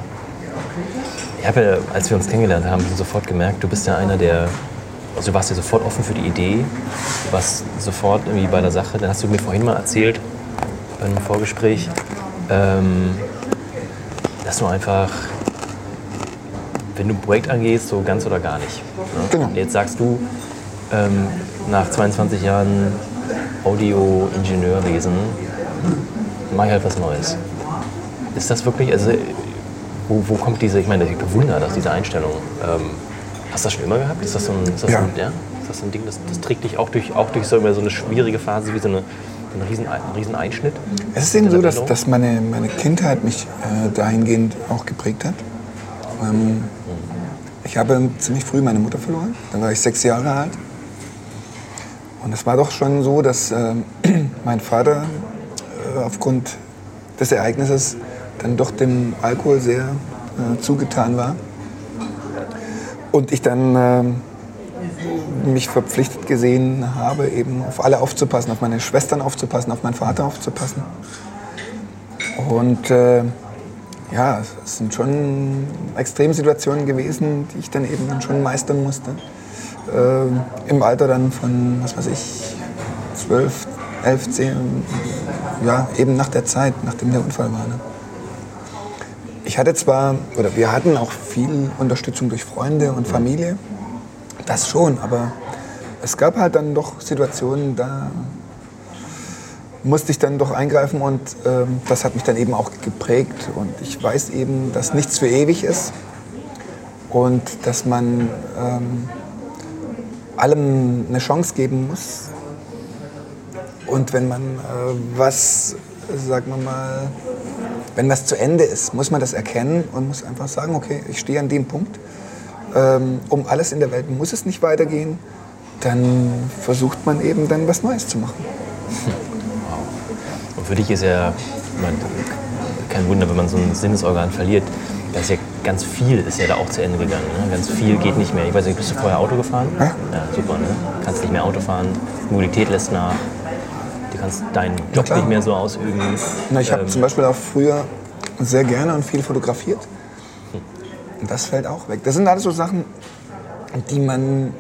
Ich habe ja, als wir uns kennengelernt haben, sofort gemerkt, du bist ja einer, der. Also du warst ja sofort offen für die Idee, du warst sofort irgendwie bei der Sache. Dann hast du mir vorhin mal erzählt, bei einem Vorgespräch, ähm, dass du einfach, wenn du ein Projekt angehst, so ganz oder gar nicht. Ne? Genau. Jetzt sagst du, ähm, nach 22 Jahren Audio-Ingenieurwesen, mache ich halt was Neues. Ist das wirklich, also wo, wo kommt diese, ich meine, ich bewundere das, diese Einstellung. Ähm, hast du das schon immer gehabt? Ist das so ein, ist das Ja. ein, ja? Ist das ein Ding, das, das trägt dich auch durch, auch durch so, so eine schwierige Phase wie so eine, einen riesen, einen riesen Einschnitt? Es ist eben so, dass, dass meine, meine Kindheit mich äh, dahingehend auch geprägt hat. Ähm, ich habe ziemlich früh meine Mutter verloren, dann war ich sechs Jahre alt. Und es war doch schon so, dass ähm, *clears throat* mein Vater äh, aufgrund des Ereignisses dann doch dem Alkohol sehr äh, zugetan war. Und ich dann ähm, mich verpflichtet gesehen habe, eben auf alle aufzupassen, auf meine Schwestern aufzupassen, auf meinen Vater aufzupassen. Und äh, ja, es sind schon Extremsituationen gewesen, die ich dann eben schon meistern musste. Äh, Im Alter dann von, was weiß ich, 12, 11, 10, ja, eben nach der Zeit, nachdem der Unfall war. Ne? Ich hatte zwar, oder wir hatten auch viel Unterstützung durch Freunde und Familie, das schon, aber es gab halt dann doch Situationen, da musste ich dann doch eingreifen und ähm, das hat mich dann eben auch geprägt. Und ich weiß eben, dass nichts für ewig ist und dass man ähm, allem eine Chance geben muss. Und wenn man äh, was, sagen wir mal, wenn das zu Ende ist, muss man das erkennen und muss einfach sagen, okay, ich stehe an dem Punkt. Ähm, um alles in der Welt muss es nicht weitergehen. Dann versucht man eben dann was Neues zu machen. *laughs* Für dich ist ja meine, kein Wunder, wenn man so ein Sinnesorgan verliert. Da ist ja ganz viel ist ja da auch zu Ende gegangen. Ne? Ganz viel geht nicht mehr. Ich weiß nicht, bist du vorher Auto gefahren? Ja. Ja, super. Ne? Kannst nicht mehr Auto fahren. Mobilität lässt nach. du kannst deinen Job klar. nicht mehr so ausüben. Na, ich habe Ähm, zum Beispiel auch früher sehr gerne und viel fotografiert. Und das fällt auch weg. Das sind alles so Sachen, die man,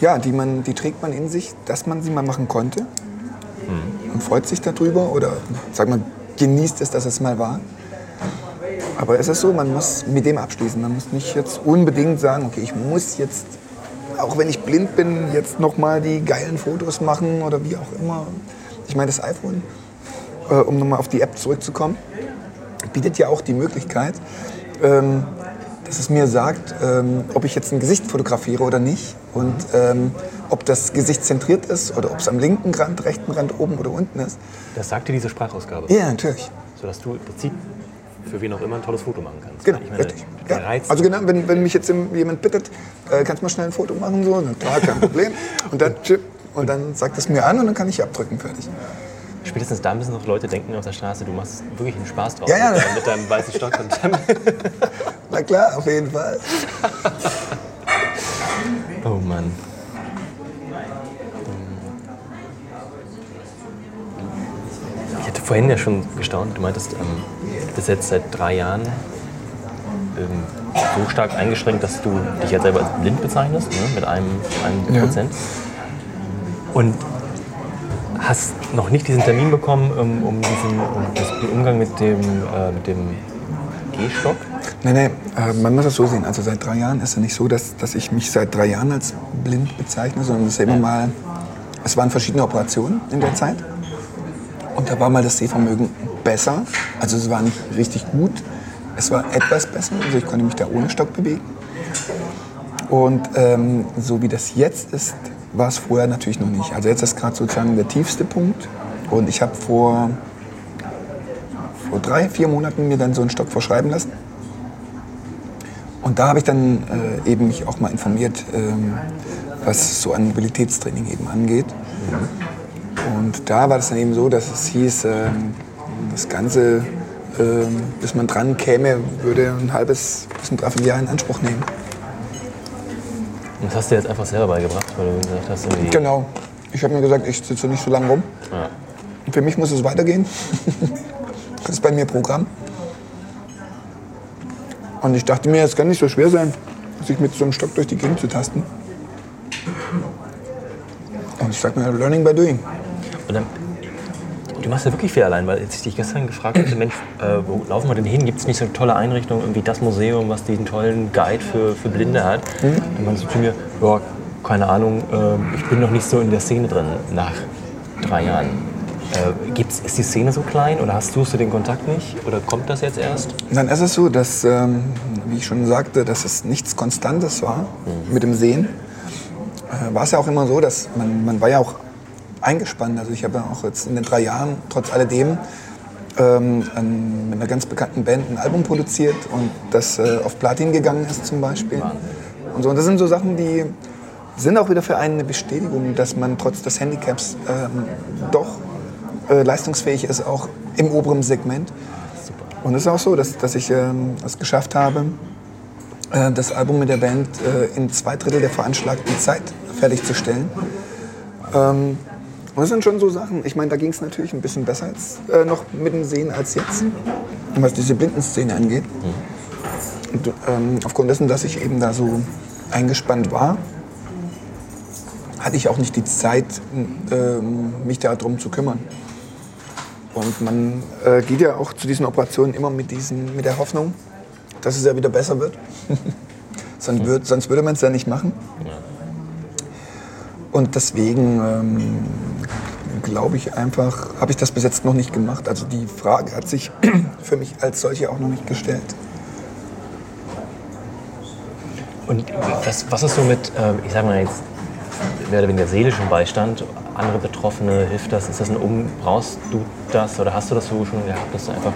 ja, die man, die trägt man in sich, dass man sie mal machen konnte. Und freut sich darüber oder, sag mal, genießt es, dass es mal war. Aber es ist so, man muss mit dem abschließen. Man muss nicht jetzt unbedingt sagen, okay, ich muss jetzt, auch wenn ich blind bin, jetzt noch mal die geilen Fotos machen oder wie auch immer. Ich meine, das iPhone, äh, um nochmal auf die App zurückzukommen, bietet ja auch die Möglichkeit, ähm, dass es mir sagt, ähm, ob ich jetzt ein Gesicht fotografiere oder nicht und ähm, ob das Gesicht zentriert ist oder ob es am linken Rand, rechten Rand, oben oder unten ist. Das sagt dir diese Sprachausgabe, Ja, natürlich. sodass du im Prinzip für wen auch immer ein tolles Foto machen kannst. Genau, meine, richtig. Ja. Also genau, wenn, wenn mich jetzt jemand bittet, äh, kannst du mal schnell ein Foto machen, so, na klar, kein Problem. Und dann, chip, und dann sagt es mir an und dann kann ich abdrücken, fertig. spätestens da müssen noch Leute denken auf der Straße, du machst wirklich einen Spaß drauf Ja, ja. Mit, deinem, mit deinem weißen Stock. Und dann, *laughs* *laughs* Na klar, auf jeden Fall. oh Mann. Ich hatte vorhin ja schon gestaunt, du meintest, ähm, du bist jetzt seit drei Jahren ähm, so stark eingeschränkt, dass du dich jetzt selber als blind bezeichnest, ne? mit einem, einem Ja. Prozent. Und hast noch nicht diesen Termin bekommen, um, um, diesen, um das, den Umgang mit dem, äh, mit dem Gehstock. Nee, nee, äh, man muss es so sehen. Also seit drei Jahren ist es nicht so, dass, dass ich mich seit drei Jahren als blind bezeichne, sondern es ist immer mal, es waren verschiedene Operationen in der Zeit. Und da war mal das Sehvermögen besser. Also es war nicht richtig gut. Es war etwas besser. Also ich konnte mich da ohne Stock bewegen. Und ähm, so wie das jetzt ist, war es vorher natürlich noch nicht. Also jetzt ist gerade sozusagen der tiefste Punkt. Und ich habe vor, vor drei, vier Monaten mir dann so einen Stock verschreiben lassen. Und da habe ich dann äh, eben mich auch mal informiert, ähm, was so an Mobilitätstraining eben angeht. Und da war das dann eben so, dass es hieß, ähm, das Ganze, ähm, bis man dran käme, würde ein halbes bis ein Dreivierteljahr in Anspruch nehmen. Und das hast du jetzt einfach selber beigebracht, weil du gesagt hast, irgendwie, Genau. Ich habe mir gesagt, ich sitze nicht so lange rum. Ja. Für mich muss es weitergehen. *laughs* das ist bei mir Programm. Und ich dachte mir, es kann nicht so schwer sein, sich mit so einem Stock durch die Gegend zu tasten. Und ich sag mir, learning by doing. Und dann, du machst ja wirklich viel allein, weil als ich dich gestern gefragt hatte, Mensch, äh, wo laufen wir denn hin? Gibt es nicht so eine tolle Einrichtung, irgendwie das Museum, was diesen tollen Guide für, für Blinde hat? Dann meinst du zu mir, ja, keine Ahnung, äh, ich bin noch nicht so in der Szene drin nach drei Jahren. Äh, gibt's, ist die Szene so klein oder hast du den Kontakt nicht? Oder kommt das jetzt erst? Dann ist es so, dass, ähm, wie ich schon sagte, dass es nichts Konstantes war mit dem Sehen. Äh, war es ja auch immer so, dass man, man war ja auch eingespannt. Also ich habe ja auch jetzt in den drei Jahren trotz alledem ähm, an, mit einer ganz bekannten Band ein Album produziert und das äh, auf Platin gegangen ist zum Beispiel. Und, so. und das sind so Sachen, die sind auch wieder für einen eine Bestätigung, dass man trotz des Handicaps ähm, doch äh, leistungsfähig ist, auch im oberen Segment. Und es ist auch so, dass, dass ich ähm, es geschafft habe, äh, das Album mit der Band äh, in zwei Drittel der veranschlagten Zeit fertigzustellen. Ähm, und das sind schon so Sachen. Ich meine, da ging es natürlich ein bisschen besser als, äh, noch mit dem Sehen als jetzt, was diese Blindenszene angeht. Und, ähm, aufgrund dessen, dass ich eben da so eingespannt war, hatte ich auch nicht die Zeit, ähm, mich darum zu kümmern. Und man äh, geht ja auch zu diesen Operationen immer mit, diesen, mit der Hoffnung, dass es ja wieder besser wird. *laughs* sonst, würd, sonst würde man es ja nicht machen. Und deswegen ähm, glaube ich einfach, habe ich das bis jetzt noch nicht gemacht. Also die Frage hat sich *clears throat* für mich als solche auch noch nicht gestellt. Und was, was ist so mit, äh, ich sag mal jetzt, mehr oder weniger seelischem Beistand, andere Betroffene, hilft das? Ist das ein Um, brauchst du das oder hast du das so schon gehabt, dass du einfach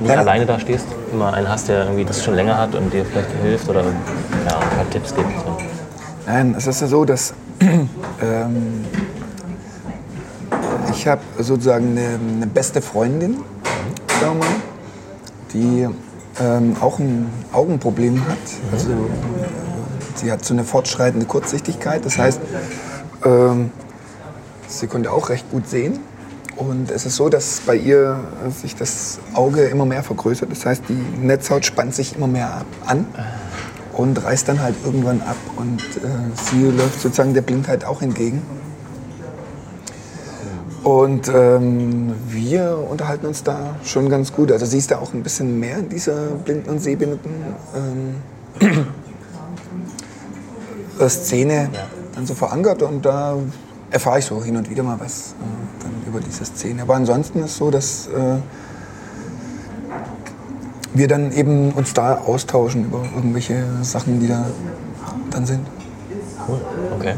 nicht Ja. alleine da stehst? Immer einen hast, der irgendwie das schon länger hat und dir vielleicht hilft oder ja, ein paar Tipps gibt? Nein, es ist ja so, dass *clears throat* ähm, ich habe sozusagen eine, eine beste Freundin, sagen wir mal, die ähm, auch ein Augenproblem hat. Also äh, sie hat so eine fortschreitende Kurzsichtigkeit. Das heißt, ähm, sie konnte auch recht gut sehen. Und es ist so, dass bei ihr sich das Auge immer mehr vergrößert. Das heißt, die Netzhaut spannt sich immer mehr an und reißt dann halt irgendwann ab. Und äh, sie läuft sozusagen der Blindheit auch entgegen. Und ähm, wir unterhalten uns da schon ganz gut. Also sie ist da auch ein bisschen mehr in dieser blinden und sehbehinderten ähm, äh, *clears throat* Szene dann so verankert. Und da erfahre ich so hin und wieder mal was äh, dann über diese Szene. Aber ansonsten ist so, dass äh, wir dann eben uns da austauschen über irgendwelche Sachen, die da dann sind. Cool, okay.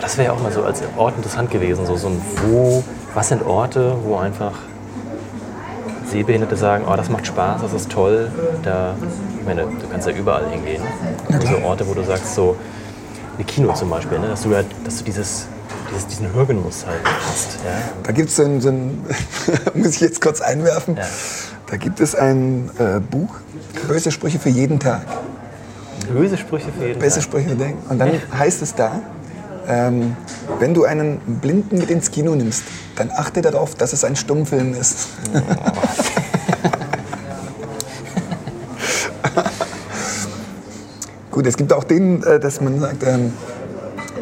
Das wäre ja auch mal so als Ort interessant gewesen, so, so ein wo, was sind Orte, wo einfach Sehbehinderte sagen, oh, das macht Spaß, das ist toll. Da, ich meine, du kannst ja überall hingehen. So Orte, wo du sagst, so ein Kino zum Beispiel, ne? dass du, da, dass du dieses, dieses, diesen Hörgenuss halt hast. Ja? Da gibt es so ein, so ein *laughs* muss ich jetzt kurz einwerfen, Ja. da gibt es ein äh, Buch, Böse Sprüche für jeden Tag. Böse Sprüche für jeden Böse Tag. Sprüche für den. Und dann heißt es da, ähm, wenn du einen Blinden mit ins Kino nimmst, dann achte darauf, dass es ein Stummfilm ist. Gut, es gibt auch den, äh, dass man sagt, ähm,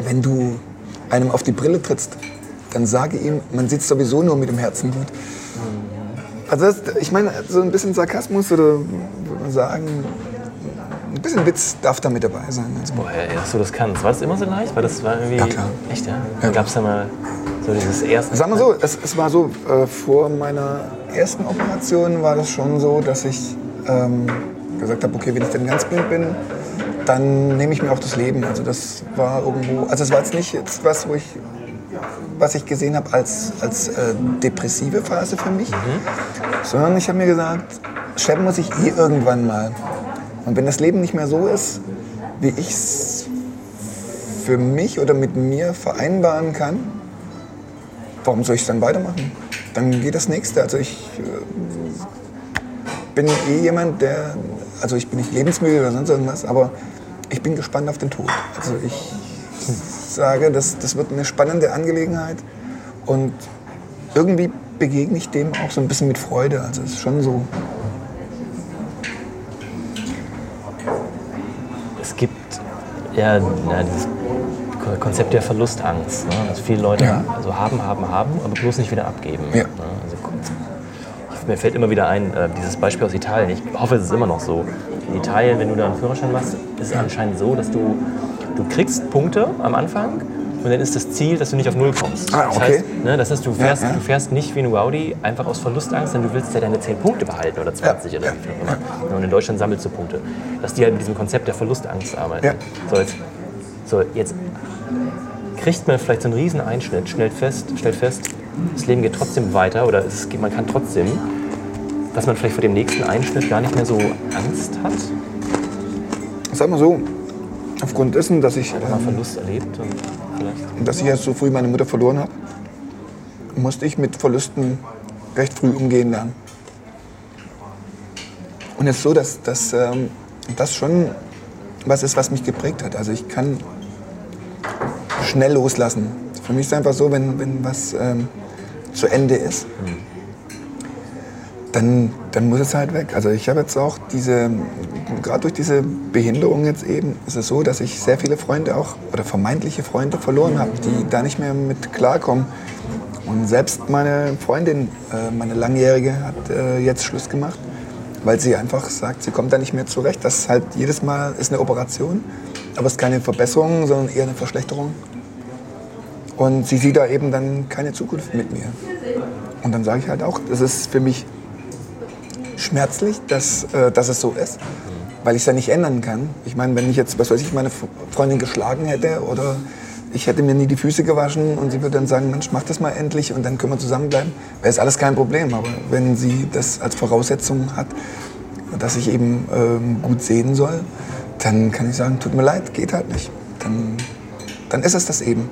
wenn du einem auf die Brille trittst, dann sage ihm, man sitzt sowieso nur mit dem Herzen gut. Also das, ich meine, so ein bisschen Sarkasmus oder würde man sagen, ein bisschen Witz darf da mit dabei sein. Also, Woher dass du das kannst? War das immer so leicht? Weil das war irgendwie. Ja, klar. Echt, ja? Ja. Gab es da mal so dieses erste. Sagen wir so, es, es war so, äh, vor meiner ersten Operation war das schon so, dass ich ähm, gesagt habe, okay, wenn ich dann ganz blind bin, dann nehme ich mir auch das Leben. Also das war irgendwo, also es war jetzt nicht jetzt was, wo ich, was ich gesehen habe als, als äh, depressive Phase für mich, sondern ich habe mir gesagt, sterben muss ich eh irgendwann mal. Und wenn das Leben nicht mehr so ist, wie ich es für mich oder mit mir vereinbaren kann, warum soll ich es dann weitermachen? Dann geht das nächste. Also ich äh, bin eh jemand, der, also ich bin nicht lebensmüde oder sonst irgendwas, aber ich bin gespannt auf den Tod. Also ich sage, das, das wird eine spannende Angelegenheit und irgendwie begegne ich dem auch so ein bisschen mit Freude. Also es ist schon so. Es gibt ja, ja dieses Ko- Konzept der Verlustangst. Ne? Dass viele Leute Ja. also haben, haben, haben, aber bloß nicht wieder abgeben. Ja. Ne? Also, mir fällt immer wieder ein, äh, dieses Beispiel aus Italien. Ich hoffe, es ist immer noch so. In Italien, wenn du da einen Führerschein machst, ist es anscheinend so, dass du, du kriegst Punkte am Anfang und dann ist das Ziel, dass du nicht auf Null kommst. Ah, Das okay. heißt, ne, das heißt du, fährst, Ja, ja. du fährst nicht wie ein Audi einfach aus Verlustangst, denn du willst ja deine 10 Punkte behalten oder 20 Ja, oder wie viel auch immer. Und in Deutschland sammelst du Punkte. Dass die halt mit diesem Konzept der Verlustangst arbeiten. So, jetzt, so, jetzt kriegt man vielleicht so einen riesen Einschnitt, stellt fest, stellt fest, das Leben geht trotzdem weiter oder es, geht- man kann trotzdem, dass man vielleicht vor dem nächsten Einschnitt gar nicht mehr so Angst hat, Sag mal so, aufgrund dessen, dass ich, wenn man ähm, Verlust erlebt und vielleicht. dass ich erst so früh meine Mutter verloren habe, musste ich mit Verlusten recht früh umgehen lernen. Und es ist so, dass, dass ähm, das schon was ist, was mich geprägt hat. Also ich kann schnell loslassen. Für mich ist es einfach so, wenn, wenn was ähm, zu Ende ist, dann, dann muss es halt weg. Also ich habe jetzt auch diese, gerade durch diese Behinderung jetzt eben, ist es so, dass ich sehr viele Freunde auch, oder vermeintliche Freunde verloren habe, die da nicht mehr mit klarkommen. Und selbst meine Freundin, äh, meine Langjährige, hat äh, jetzt Schluss gemacht, weil sie einfach sagt, sie kommt da nicht mehr zurecht. Das ist halt jedes Mal ist eine Operation, aber es ist keine Verbesserung, sondern eher eine Verschlechterung. Und sie sieht da eben dann keine Zukunft mit mir. Und dann sage ich halt auch, das ist für mich schmerzlich, dass, äh, dass es so ist, weil ich es ja nicht ändern kann. Ich meine, wenn ich jetzt, was weiß ich, meine Freundin geschlagen hätte oder ich hätte mir nie die Füße gewaschen und sie würde dann sagen, Mensch, mach das mal endlich und dann können wir zusammenbleiben, wäre es alles kein Problem. Aber wenn sie das als Voraussetzung hat, dass ich eben ähm, gut sehen soll, dann kann ich sagen, tut mir leid, geht halt nicht. Dann, dann ist es das eben.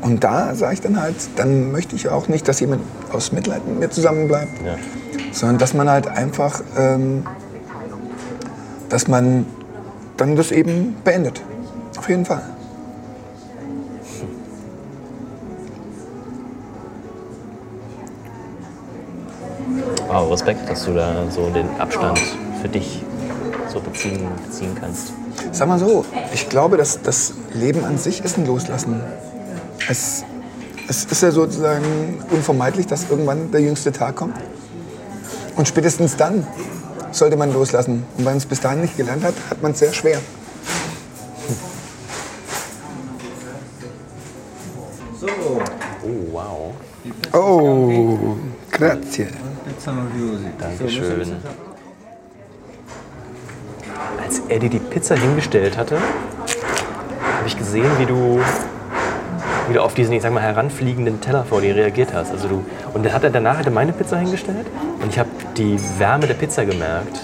Und da sage ich dann halt, dann möchte ich auch nicht, dass jemand aus Mitleid mit mir zusammenbleibt, ja. sondern dass man halt einfach, ähm, dass man dann das eben beendet. Auf jeden Fall. Wow, Respekt, dass du da so den Abstand für dich so beziehen, beziehen kannst. Sag mal so, ich glaube, dass das Leben an sich ist ein Loslassen. Es, es ist ja sozusagen unvermeidlich, dass irgendwann der jüngste Tag kommt. Und spätestens dann sollte man loslassen. Und wenn man es bis dahin nicht gelernt hat, hat man es sehr schwer. So, Oh, wow. Oh, grazie. Dankeschön. Als Eddie die Pizza hingestellt hatte, habe ich gesehen, wie du wieder auf diesen, ich sag mal, heranfliegenden Teller vor dir reagiert hast. Also du, und dann hat er danach hat er meine Pizza hingestellt und ich habe die Wärme der Pizza gemerkt.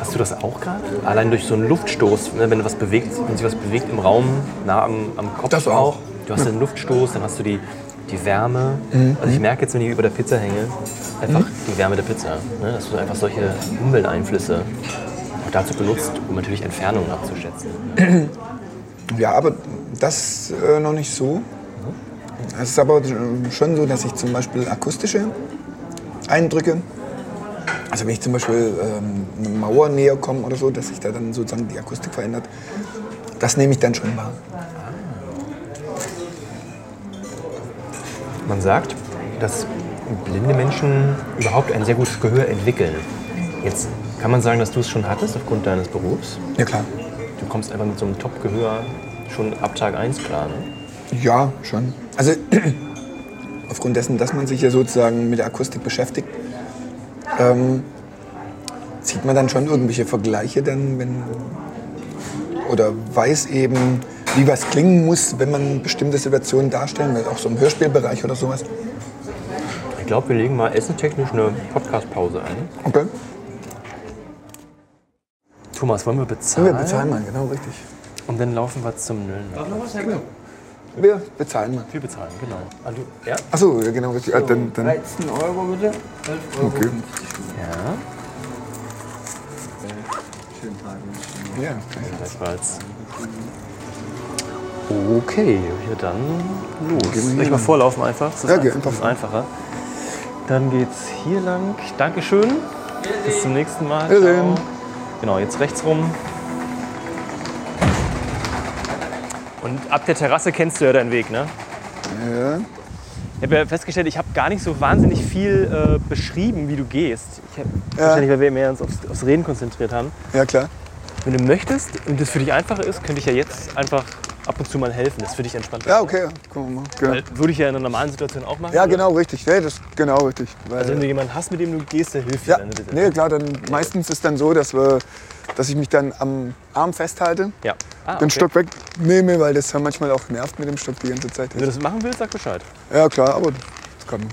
Hast du das auch gerade? Allein durch so einen Luftstoß, ne, wenn du was bewegt, wenn sich was bewegt im Raum, nah am, am Kopf Das auch. Du hast den Luftstoß, dann hast du die, die Wärme. Mhm. Also ich merke jetzt, wenn ich über der Pizza hänge, einfach die Wärme der Pizza. Ne? Dass du einfach solche Umwelteinflüsse auch dazu benutzt, um natürlich Entfernungen abzuschätzen. Ja, aber das äh, noch nicht so. Es ist aber schon so, dass ich zum Beispiel akustische Eindrücke, also wenn ich zum Beispiel ähm, eine Mauer näher komme oder so, dass sich da dann sozusagen die Akustik verändert, das nehme ich dann schon wahr. Man sagt, dass blinde Menschen überhaupt ein sehr gutes Gehör entwickeln. Jetzt kann man sagen, dass du es schon hattest aufgrund deines Berufs. Ja klar. Du kommst einfach mit so einem Top-Gehör schon ab Tag 1 klar. Ne? Ja, schon. Also *clears throat* aufgrund dessen, dass man sich ja sozusagen mit der Akustik beschäftigt, ähm, sieht man dann schon irgendwelche Vergleiche dann, wenn oder weiß eben, wie was klingen muss, wenn man bestimmte Situationen darstellen will, auch so im Hörspielbereich oder sowas. Ich glaube, wir legen mal essentechnisch eine Podcast-Pause ein. Okay. Thomas, wollen wir bezahlen? Wir bezahlen mal, genau richtig. Und dann laufen wir zum Nüllen. Wir bezahlen mal. Wir bezahlen, genau. Ah, du, ja? Achso, ja, genau richtig. Ah, dann, dann, 13 Euro bitte. 11 Euro. Okay. Ja. Schönen Tag wünsche ja, Gleichfalls. Okay, ja, dann los. Gehen wir ich mal lang? vorlaufen einfach? Das ist, Ja, einfach, das ist einfach. einfacher. Dann geht's hier lang. Dankeschön. Bis zum nächsten Mal. Ciao. Genau, jetzt rechts rum. Und ab der Terrasse kennst du ja deinen Weg, ne? ja. Ich habe ja festgestellt, ich habe gar nicht so wahnsinnig viel äh, beschrieben, wie du gehst. Ich hab, Ja. Wahrscheinlich, weil wir mehr uns aufs, aufs Reden konzentriert haben. ja, klar. Wenn du möchtest und das für dich einfacher ist, könnte ich ja jetzt einfach ab und zu mal helfen. Das für dich entspannt. Ja, okay. Gucken wir mal. Genau. Weil, würde ich ja in einer normalen Situation auch machen. Ja, oder? genau richtig. Ja, das genau richtig. Weil, Also wenn du jemanden hast, mit dem du gehst, der hilft Ja, dir dann. bitte. nee, klar, dann meistens ist dann so, dass, wir, dass ich mich dann am Arm festhalte, Ja. Ah, den okay. Stock wegnehme, weil das ja manchmal auch nervt mit dem Stock die ganze Zeit. Wenn du das machen willst, sag Bescheid. Ja, klar, aber das kann man.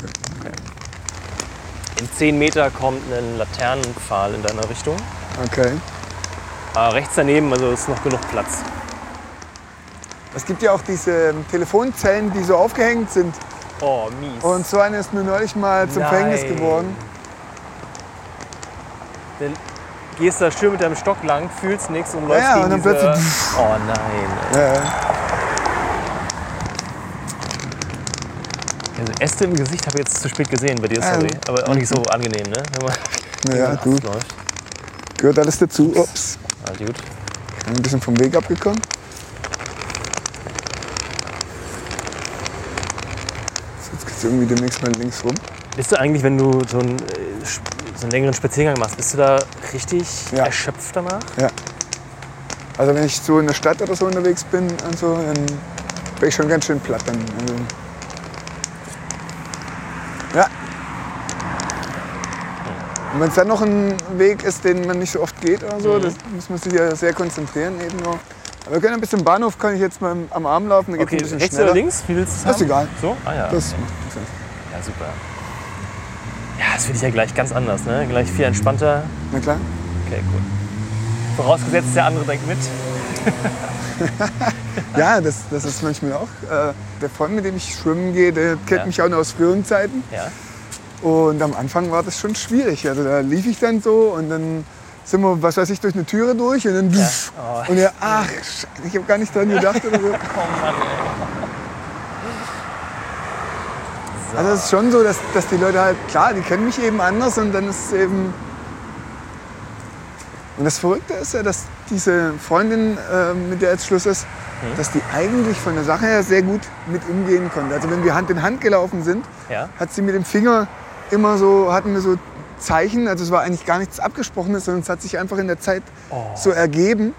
In 10 Meter kommt ein Laternenpfahl in deiner Richtung. Okay. Äh, rechts daneben, also ist noch genug Platz. Es gibt ja auch diese Telefonzellen, die so aufgehängt sind. Oh, mies. Und so eine ist mir neulich mal zum Nein. Verhängnis geworden. Dann gehst da schön mit deinem Stock lang, fühlst nichts und läufst Ja, gegen und dann diese... plötzlich- Oh nein. Ja, ja. Also Äste im Gesicht habe ich jetzt zu spät gesehen bei dir, Ja. sorry. Aber auch nicht so angenehm, ne? Wenn man Ast *laughs* du, läuft. gehört alles dazu. Ups, Ah, gut. ein bisschen vom Weg abgekommen. So, Jetzt irgendwie demnächst mal links rum. Bist du eigentlich, wenn du so einen, äh, so einen längeren Spaziergang machst, bist du da richtig Ja. erschöpft danach? Also wenn ich so in der Stadt oder so unterwegs bin und so, dann bin ich schon ganz schön platt dann. Also, ja. Und wenn es dann noch ein Weg ist, den man nicht so oft geht oder so, das muss man sich ja sehr konzentrieren eben noch. Aber wir können ein bisschen Bahnhof, kann ich jetzt mal am Arm laufen, dann geht's Okay, ein bisschen rechts schneller. oder links? Wie willst du Das ist egal. So? Ah ja. Das, ja, super. Ja, das finde ich ja gleich ganz anders, ne? Gleich viel entspannter. na klar. Okay, cool. Vorausgesetzt, der andere denkt mit. *laughs* Ja, das, das ist manchmal auch. Äh, der Freund, mit dem ich schwimmen gehe, der kennt Ja. mich auch noch aus früheren Zeiten. Ja. Und am Anfang war das schon schwierig. Also da lief ich dann so und dann sind wir, was weiß ich, durch eine Türe durch und dann Oh. und er, ach, ich habe gar nicht dran gedacht oder *laughs* so. Also es ist schon so, dass, dass die Leute halt, klar, die kennen mich eben anders und dann ist es eben... Und das Verrückte ist ja, dass diese Freundin, äh, mit der jetzt Schluss ist, Mhm. dass die eigentlich von der Sache her sehr gut mit umgehen konnte. Also wenn wir Hand in Hand gelaufen sind, Ja. hat sie mit dem Finger immer so, hatten wir so Zeichen, also es war eigentlich gar nichts Abgesprochenes, sondern es hat sich einfach in der Zeit Oh. so ergeben.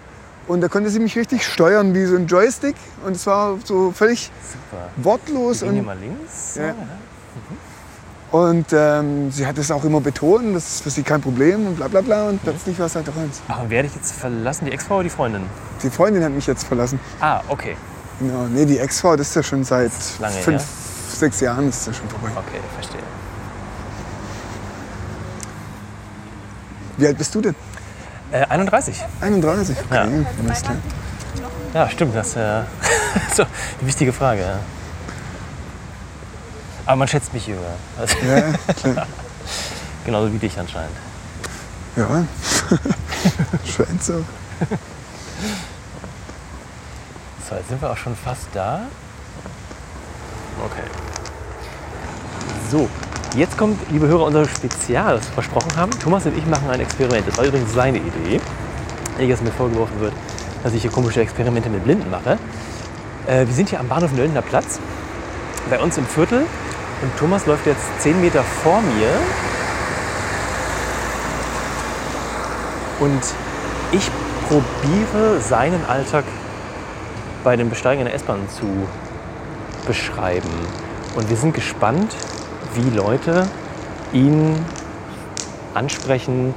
Und da konnte sie mich richtig steuern wie so ein Joystick. Und es war so völlig Super. wortlos. Wir gehen Und, mal links. Ja. So, und ähm, sie hat es auch immer betont, das ist für sie kein Problem und bla bla bla. Und plötzlich war es halt doch eins. Ach, und wer dich jetzt verlassen? Die Ex-Frau oder die Freundin? Die Freundin hat mich jetzt verlassen. Ah, okay. Genau. Nee, die Ex-Frau, das ist ja schon seit Lange fünf, her. sechs Jahren ist das schon vorbei. Okay, verstehe. Wie alt bist du denn? Äh, 31. 31. Okay, Ja. Ja, stimmt. Das ist äh, *laughs* so eine wichtige Frage. Ja. Aber man schätzt mich jünger. Also, Ja, *laughs* klar. genauso wie dich anscheinend. Ja, *laughs* scheint so. So, jetzt sind wir auch schon fast da. Okay. So, jetzt kommt, liebe Hörer, unser Spezial, das wir versprochen haben. Thomas und ich machen ein Experiment. Das war übrigens seine Idee. Nicht, dass mir vorgeworfen wird, dass ich hier komische Experimente mit Blinden mache. Äh, wir sind hier am Bahnhof Nöllner Platz, bei uns im Viertel. Und Thomas läuft jetzt 10 Meter vor mir. Und ich probiere seinen Alltag bei dem Besteigen einer S-Bahn zu beschreiben. Und wir sind gespannt, wie Leute ihn ansprechen,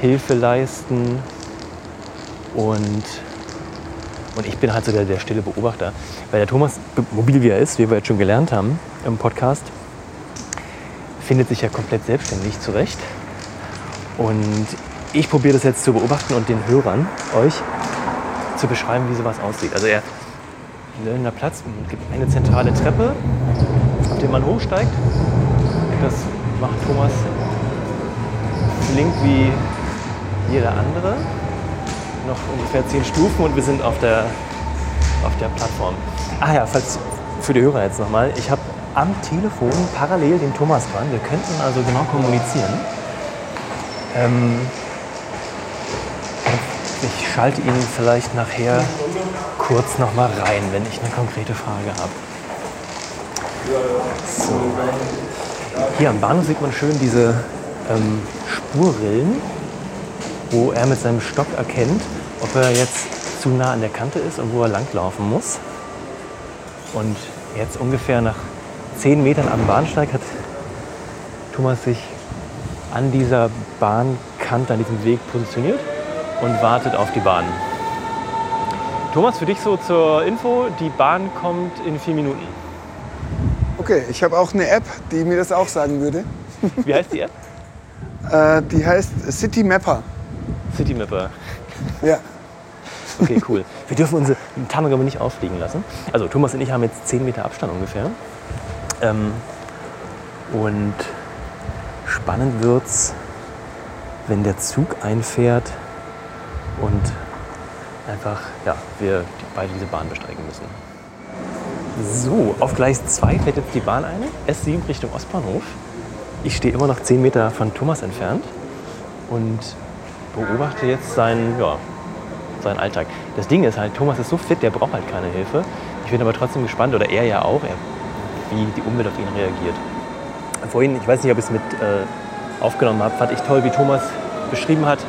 Hilfe leisten und, und ich bin halt so der, der stille Beobachter. Weil der Thomas, mobil wie er ist, wie wir jetzt schon gelernt haben im Podcast, findet sich ja komplett selbstständig zurecht. Und ich probiere das jetzt zu beobachten und den Hörern, euch, zu beschreiben, wie sowas aussieht. Also er Nöllner Platz gibt eine zentrale Treppe, der man hochsteigt. Das macht Thomas flink wie jeder andere. Noch ungefähr zehn Stufen und wir sind auf der, auf der Plattform. Ah ja, falls für die Hörer jetzt nochmal. Ich habe am Telefon parallel den Thomas dran. Wir könnten also genau kommunizieren. Ähm, ich schalte ihn vielleicht nachher kurz noch mal rein, wenn ich eine konkrete Frage habe. So. Hier am Bahnhof sieht man schön diese ähm, Spurrillen, wo er mit seinem Stock erkennt, ob er jetzt zu nah an der Kante ist und wo er langlaufen muss. Und jetzt ungefähr nach 10 Metern am Bahnsteig hat Thomas sich an dieser Bahnkante, an diesem Weg positioniert und wartet auf die Bahn. Thomas, für dich so zur Info, die Bahn kommt in vier Minuten. Okay, ich habe auch eine App, die mir das auch sagen würde. Wie heißt die App? *laughs* Äh, die heißt City Mapper. City Mapper. Ja. Okay, cool. Wir dürfen unsere Tarnung aber nicht auffliegen lassen. Also Thomas und ich haben jetzt 10 Meter Abstand ungefähr. Ähm, und spannend wird's, wenn der Zug einfährt und einfach, ja, wir beide diese Bahn besteigen müssen. So, auf Gleis 2 fährt jetzt die Bahn ein, S7 Richtung Ostbahnhof. Ich stehe immer noch 10 Meter von Thomas entfernt und beobachte jetzt seinen, ja, seinen Alltag. Das Ding ist halt, Thomas ist so fit, der braucht halt keine Hilfe. Ich bin aber trotzdem gespannt, oder er ja auch, wie die Umwelt auf ihn reagiert. Vorhin, ich weiß nicht, ob ich es mit äh, aufgenommen habe, fand ich toll, wie Thomas beschrieben hat,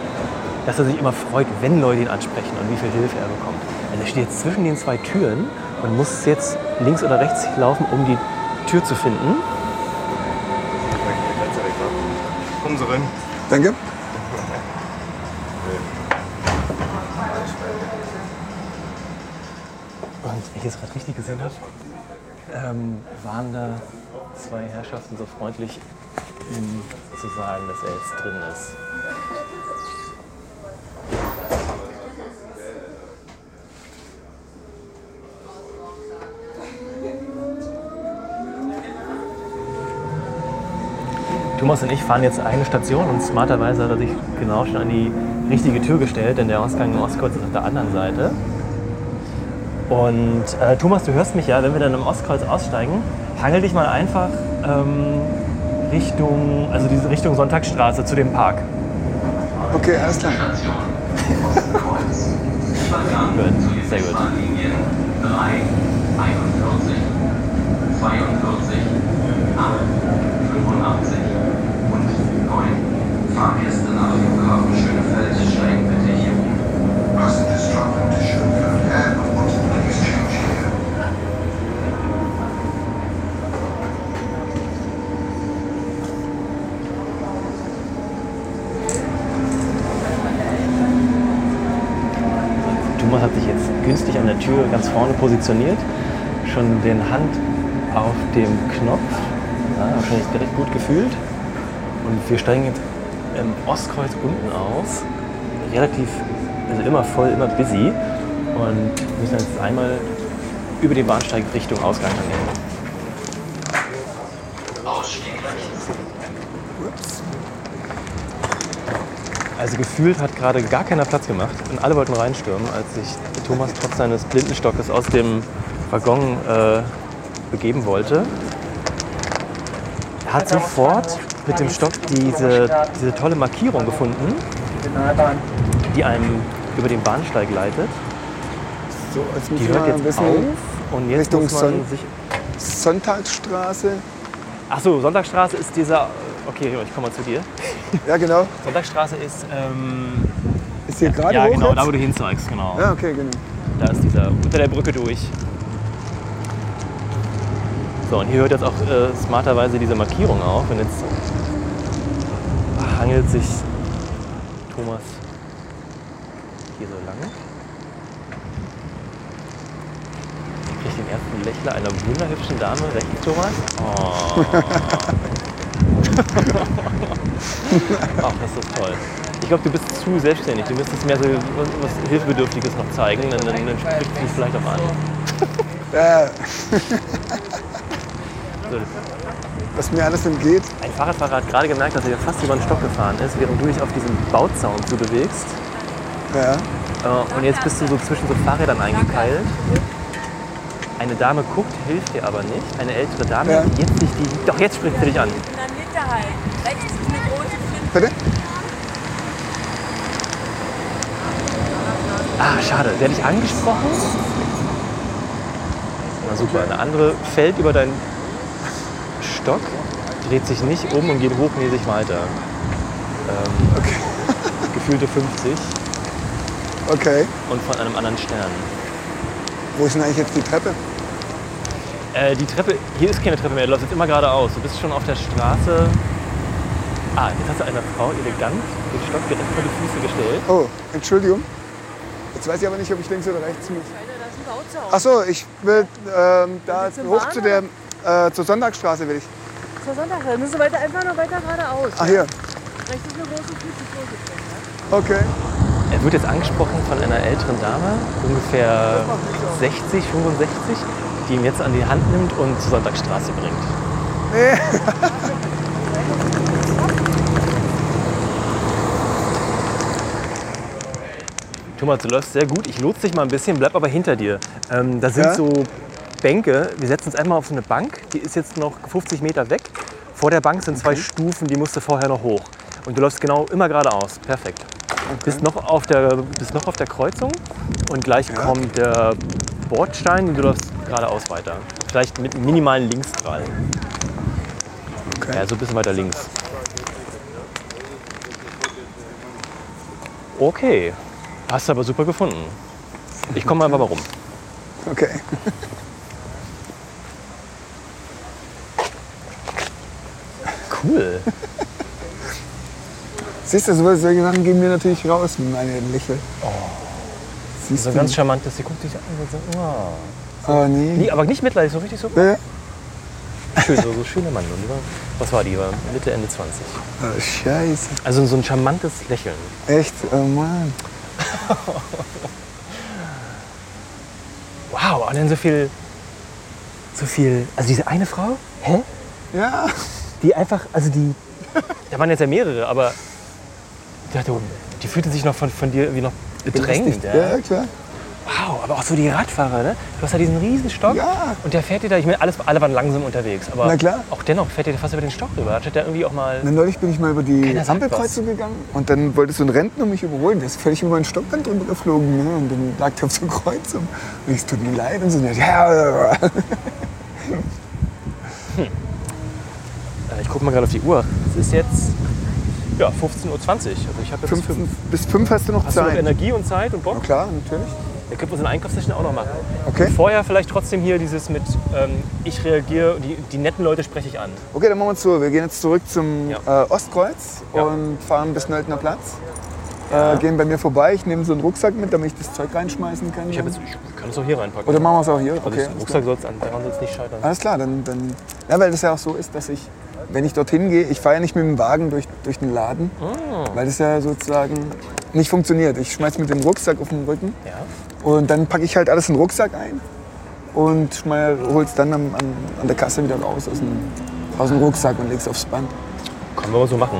dass er sich immer freut, wenn Leute ihn ansprechen und wie viel Hilfe er bekommt. Also er steht jetzt zwischen den zwei Türen und muss jetzt links oder rechts laufen, um die Tür zu finden. Kommen Sie rein. Danke. Und wenn ich es gerade richtig gesehen habe, ähm, waren da zwei Herrschaften so freundlich, ihm zu sagen, dass er jetzt drin ist. Thomas und ich fahren jetzt eine Station und smarterweise hat er sich genau schon an die richtige Tür gestellt, denn der Ausgang im Ostkreuz ist auf der anderen Seite. Und äh, Thomas, du hörst mich ja, wenn wir dann im Ostkreuz aussteigen, hangel dich mal einfach ähm, Richtung, also diese Richtung Sonntagsstraße zu dem Park. Okay, alles klar. *laughs* Gut, sehr gut. 3, 41, 42, 8, 85 und 9. Fahrgäste nach Flughafen Schönefeld steigen bitte hier um. Passengers traveling to Schönefeld Airport, please change here. Thomas hat sich jetzt günstig an der Tür ganz vorne positioniert, schon den Hand auf dem Knopf, ja, wahrscheinlich direkt gut gefühlt. Und wir steigen jetzt im Ostkreuz unten aus, relativ, also immer voll, immer busy. Und müssen jetzt einmal über den Bahnsteig Richtung Ausgang dann Also gefühlt hat gerade gar keiner Platz gemacht und alle wollten reinstürmen, als sich Thomas trotz seines Blindenstockes aus dem Waggon äh, begeben wollte. Er hat sofort mit dem Stock diese, diese tolle Markierung gefunden, die einem über den Bahnsteig leitet. So, jetzt Die hört jetzt auf und jetzt Richtung muss man Sonn- sich... Sonntagsstraße. Achso, Sonntagsstraße ist dieser... Okay, ich komme mal zu dir. Ja, genau. Sonntagsstraße ist... Ähm, Ist hier gerade ja, hoch genau, jetzt? da wo du hinzeigst, genau. Ja, okay, genau. Da ist dieser unter der Brücke durch. So, und hier hört jetzt auch äh, smarterweise diese Markierung auf. Und jetzt hangelt sich Thomas hier so lang. Kriegt den ersten Lächler einer wunderhübschen Dame rechts, Thomas. Oh. *laughs* *laughs* Ach, das ist toll. Ich glaube, du bist zu selbstständig. Du müsstest mehr so was, was Hilfebedürftiges noch zeigen. Dann, dann, dann spricht dich vielleicht auch an. *laughs* Ja, So, was mir alles entgeht. Ein Fahrradfahrer hat gerade gemerkt, dass er fast über den Stock gefahren ist, während du dich auf diesen Bauzaun zubewegst. Ja. Äh, Und jetzt bist du so zwischen so Fahrrädern eingekeilt. Eine Dame guckt, hilft dir aber nicht. Eine ältere Dame, Ja. jetzt dich die. Doch, jetzt spricht sie dich an. Rechts ist eine. Bitte? Ah, schade. Der hat dich angesprochen? Na super. Eine andere fällt über deinen Stock, dreht sich nicht um und geht hochnäsig weiter. Ähm, Okay. Gefühlte 50 Okay. und von einem anderen Stern. Wo ist denn eigentlich jetzt die Treppe? Äh, die Treppe, hier ist keine Treppe mehr, du läufst jetzt immer geradeaus. Du bist schon auf der Straße. Ah, jetzt hast du einer Frau elegant den Stock direkt vor die Füße gestellt. Oh, Entschuldigung. Jetzt weiß ich aber nicht, ob ich links oder rechts muss. Alter, da ist ein Bauzaun. Ach so, ich will ähm, da hoch zu der äh, zur Sonntagsstraße will ich. Zur Sonntag, da müssen wir weiter, einfach noch weiter geradeaus. Ach hier. Rechts ist eine große Finte, Vorsicht. Okay. Er wird jetzt angesprochen von einer älteren Dame, ungefähr 60, 65, die ihn jetzt an die Hand nimmt und zur Sonntagsstraße bringt. *laughs* Thomas, du läufst sehr gut. Ich lotse dich mal ein bisschen, bleib aber hinter dir. Ähm, da sind Ja? so Bänke. Wir setzen uns einmal auf so eine Bank. Die ist jetzt noch 50 Meter weg. Vor der Bank sind zwei Stufen, die musst du vorher noch hoch. Und du läufst genau immer geradeaus. Perfekt. Bist, noch auf der, bist noch auf der Kreuzung und gleich kommt der Bordstein und du läufst geradeaus weiter. Vielleicht mit minimalen Linksdrall. Okay. Ja, so ein bisschen weiter links. Okay. Hast du aber super gefunden. Ich komme einfach mal rum. Okay. Cool. Siehst du, so- solche Sachen gehen mir natürlich raus, meine Lächeln. Siehst So ein du? ganz charmantes, sie guckt dich an und so, oh. Oh nee. Nee, aber nicht mitleidig, so richtig so. Ja. Schön, so, so schöner Mann. Und die war, was war die? War Mitte, Ende 20. Oh, scheiße. Also so ein charmantes Lächeln. Echt? Oh Mann. *laughs* Wow, und dann so viel, so viel, also diese eine Frau, hä? Ja. Die einfach, also die, da waren jetzt ja mehrere, aber ich dachte, die fühlte sich noch von, von dir irgendwie noch bedrängt. Ja? Ja, klar. Wow, aber auch so die Radfahrer, ne? Du hast ja diesen riesen Stock Ja. und der fährt dir da, ich meine, alles, alle waren langsam unterwegs, aber Na klar. auch dennoch fährt dir fast über den Stock rüber. Hat der irgendwie auch mal... Na, neulich bin ich mal über die Ampelkreuzung gegangen und dann wollte so ein Rentner mich überholen. Der ist völlig über den Stockband drüber geflogen. Ne? Und dann lag der auf so Kreuzung. Und ich, es tut mir leid. Und so, ja, ja. Äh, Ich gucke mal gerade auf die Uhr. Es ist jetzt ja, 15.20 Uhr. Also ich habe jetzt Fünf, fünf. bis fünf hast du noch Hast du noch Zeit. Energie und Zeit und Bock? Na klar, natürlich. Dann könnten wir eine Einkaufssession auch noch machen. Okay. Vorher vielleicht trotzdem hier dieses mit, ähm, ich reagiere, die, die netten Leute spreche ich an. Okay, dann machen wir es so. Wir gehen jetzt zurück zum Ja. äh, Ostkreuz Ja. und fahren bis Nöldner Platz. Äh, gehen bei mir vorbei. Ich nehme so einen Rucksack mit, damit ich das Zeug reinschmeißen kann. Ich, jetzt, ich kann es auch hier reinpacken. Oder machen wir es auch hier? also Okay, alles Rucksack daran soll es nicht scheitern. Alles klar, dann, dann. Ja, weil das ja auch so ist, dass ich, wenn ich dorthin gehe, ich fahre ja nicht mit dem Wagen durch, durch den Laden, Ah. weil das ja sozusagen nicht funktioniert. Ich schmeiß mit dem Rucksack auf den Rücken Ja. und dann packe ich halt alles in den Rucksack ein und hole es dann am, an, an der Kasse wieder raus aus dem, aus dem Rucksack und leg's aufs Band. Können wir mal so machen.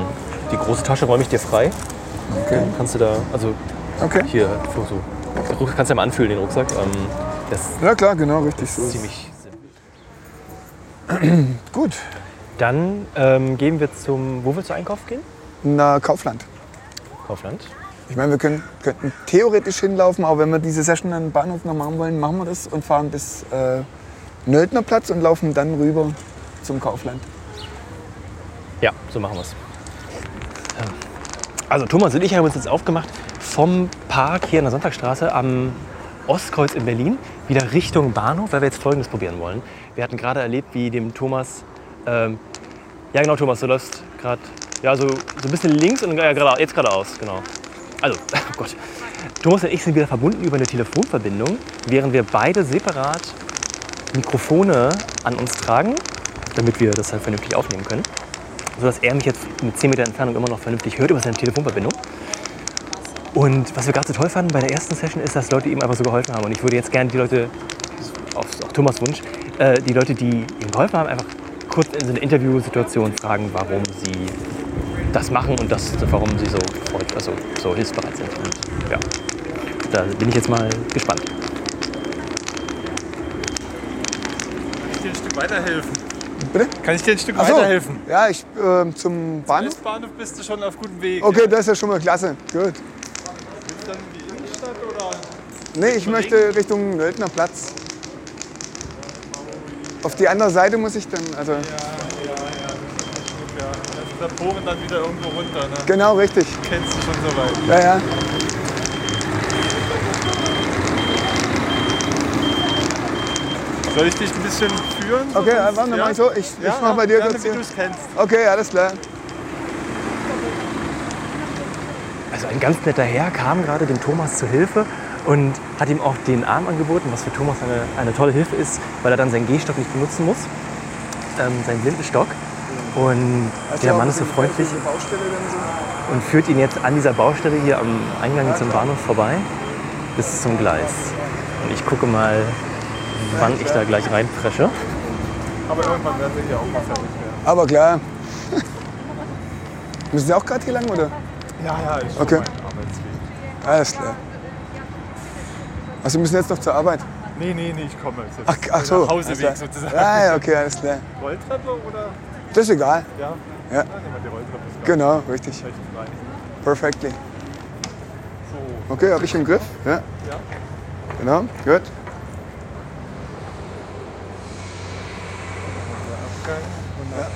Die große Tasche räume ich dir frei. Okay. Dann kannst du da, also Okay. hier, so, so. Kannst du ja mal anfühlen, den Rucksack. Ähm, Ja klar, genau, richtig so. ziemlich simpel. *clears throat* Gut. Dann ähm, gehen wir zum, wo willst du einkaufen gehen? Na, Kaufland. Kaufland. Ich meine, wir können, könnten theoretisch hinlaufen, aber wenn wir diese Session am Bahnhof noch machen wollen, machen wir das und fahren bis äh, Nöldner Platz und laufen dann rüber zum Kaufland. Ja, so machen wir es. Also Thomas und ich haben uns jetzt aufgemacht vom Park hier an der Sonntagstraße am Ostkreuz in Berlin wieder Richtung Bahnhof, weil wir jetzt Folgendes probieren wollen. Wir hatten gerade erlebt, wie dem Thomas, ähm, ja genau Thomas, du läufst gerade, ja so, so ein bisschen links und ja, gerade, jetzt geradeaus, genau. Also, *laughs* oh Gott. Thomas und ich sind wieder verbunden über eine Telefonverbindung, während wir beide separat Mikrofone an uns tragen, damit wir das halt vernünftig aufnehmen können sodass er mich jetzt mit 10 Meter Entfernung immer noch vernünftig hört über seine Telefonverbindung. Und was wir gerade so toll fanden bei der ersten Session ist, dass Leute ihm einfach so geholfen haben. Und ich würde jetzt gerne die Leute, auf, auf Thomas Wunsch, äh, die Leute, die ihm geholfen haben, einfach kurz in so eine Interviewsituation fragen, warum sie das machen und das, warum sie so, also, so hilfsbereit sind. Und, ja, da bin ich jetzt mal gespannt. Kann ich dir ein Stück weiterhelfen? Bitte? Kann ich dir ein Stück Ach so. weiterhelfen? Ja, ich ähm, zum Bahnhof. Westbahnhof bist du schon auf gutem Weg. Okay, das ist ja schon mal klasse. Gut. Willst du dann in die Innenstadt oder? Nee, ich möchte Richtung Nöldner Platz. Auf die andere Seite muss ich dann, also Ja, ja, ja. Ja, das ist der Poren dann wieder irgendwo runter. Ne? genau richtig. Kennst du schon so weit. Ja, ja. Soll ich dich ein bisschen führen? Okay, Sonst- warte, mach ich so. Ich, ich Ja, mach bei dir gerne, kurz wie du hier. es kennst. Okay, alles klar. Also ein ganz netter Herr kam gerade dem Thomas zu Hilfe und hat ihm auch den Arm angeboten, was für Thomas eine, eine tolle Hilfe ist, weil er dann seinen Gehstock nicht benutzen muss, ähm, seinen blinden Stock. Und der Mann ist so freundlich so. und führt ihn jetzt an dieser Baustelle hier am Eingang zum Bahnhof vorbei bis zum Gleis. Und ich gucke mal, wann ich da gleich reinpresche. Aber irgendwann werden wir hier auch mal fertig werden. Aber klar. *laughs* Müssen Sie auch gerade hier lang, oder? Ja, ja, ich Okay. mein Arbeitsweg. Alles klar. Also Sie müssen jetzt noch zur Arbeit? Nee, nee, nee, ich komme. jetzt. Ach, ach so. Hauseweg klar. sozusagen. Ja, ja, okay, alles klar. Rolltreppe oder? Das ist egal. Ja. Ja. Wir die Rolltreppe. Ist Genau, richtig. Perfectly. So. Okay, habe ich im Griff? Ja. Ja. Genau, gut.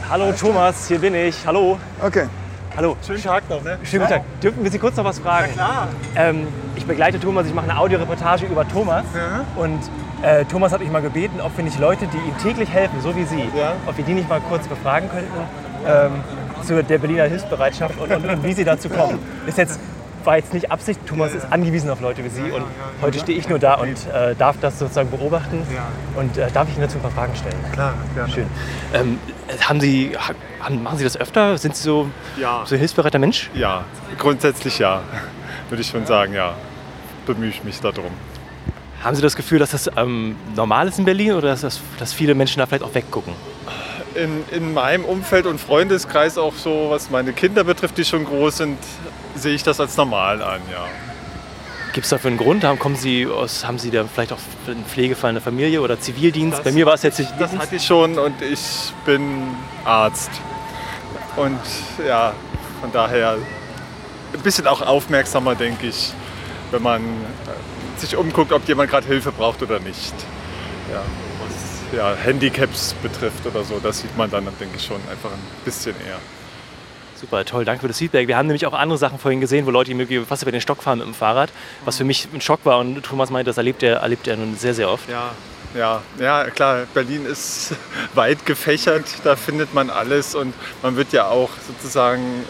Hallo Thomas, hier bin ich. Hallo. Okay. Hallo. Schönen Tag noch, ne? Schönen guten Tag. Dürfen wir Sie kurz noch was fragen? Klar. Ähm, ich begleite Thomas, ich mache eine Audioreportage über Thomas. Ja. Und äh, Thomas hat mich mal gebeten, ob wir nicht Leute, die ihm täglich helfen, so wie Sie, Ja. ob wir die nicht mal kurz befragen könnten ähm, zu der Berliner Hilfsbereitschaft und, und, und wie Sie dazu kommen. Ist jetzt, war jetzt nicht Absicht, Thomas ist angewiesen auf Leute wie Sie und heute stehe ich nur da und äh, darf das sozusagen beobachten Ja. und äh, darf ich Ihnen dazu ein paar Fragen stellen. Klar, gerne. Schön. Ähm, haben Sie, ha- haben, machen Sie das öfter? Sind Sie so, Ja. so ein hilfsbereiter Mensch? Ja, grundsätzlich ja. Würde ich schon sagen, ja. Bemühe ich mich darum. Haben Sie das Gefühl, dass das ähm, normal ist in Berlin oder dass, das, dass viele Menschen da vielleicht auch weggucken? In, in meinem Umfeld und Freundeskreis auch so, was meine Kinder betrifft, die schon groß sind, sehe ich das als normal an, ja. gibt es dafür einen Grund? Haben, kommen Sie aus, haben Sie da vielleicht auch einen Pflegefall in der Familie oder Zivildienst? Das- Bei mir war es jetzt nicht Das hatte ich schon und ich bin Arzt. Und ja, von daher ein bisschen auch aufmerksamer, denke ich, wenn man äh, sich umguckt, ob jemand gerade Hilfe braucht oder nicht. Ja, was ja, Handicaps betrifft oder so, das sieht man dann, denke ich, schon einfach ein bisschen eher. Super, toll, danke für das Feedback. Wir haben nämlich auch andere Sachen vorhin gesehen, wo Leute irgendwie fast über den Stock fahren mit dem Fahrrad, was für mich ein Schock war. Und Thomas meinte, das erlebt er, erlebt er nun sehr, sehr oft. Ja, ja, ja, klar, Berlin ist *laughs* weit gefächert, da findet man alles und man wird ja auch sozusagen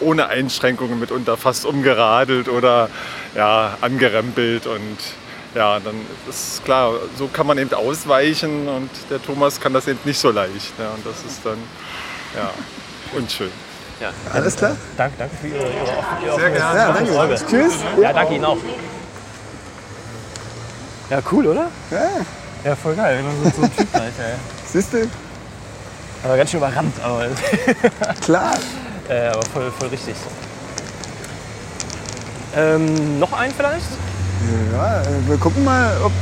ohne Einschränkungen mitunter fast umgeradelt oder ja, angerempelt und ja, dann ist klar, so kann man eben ausweichen und der Thomas kann das eben nicht so leicht. Ja, und das ist dann ja, unschön. Ja. Alles klar? Danke, danke für Ihre, Ihre, Ihre Sehr gerne. Ja, danke. Tschüss. Ja, danke Ihnen auch. Ja, cool, oder? Ja, Ja, voll geil. So, so ein Typ gleich, ey. *laughs* siehst du? Aber ganz schön überrannt, aber, *laughs* Klar. äh, aber voll, voll richtig. Ähm, noch einen vielleicht? Ja, äh, wir gucken mal, ob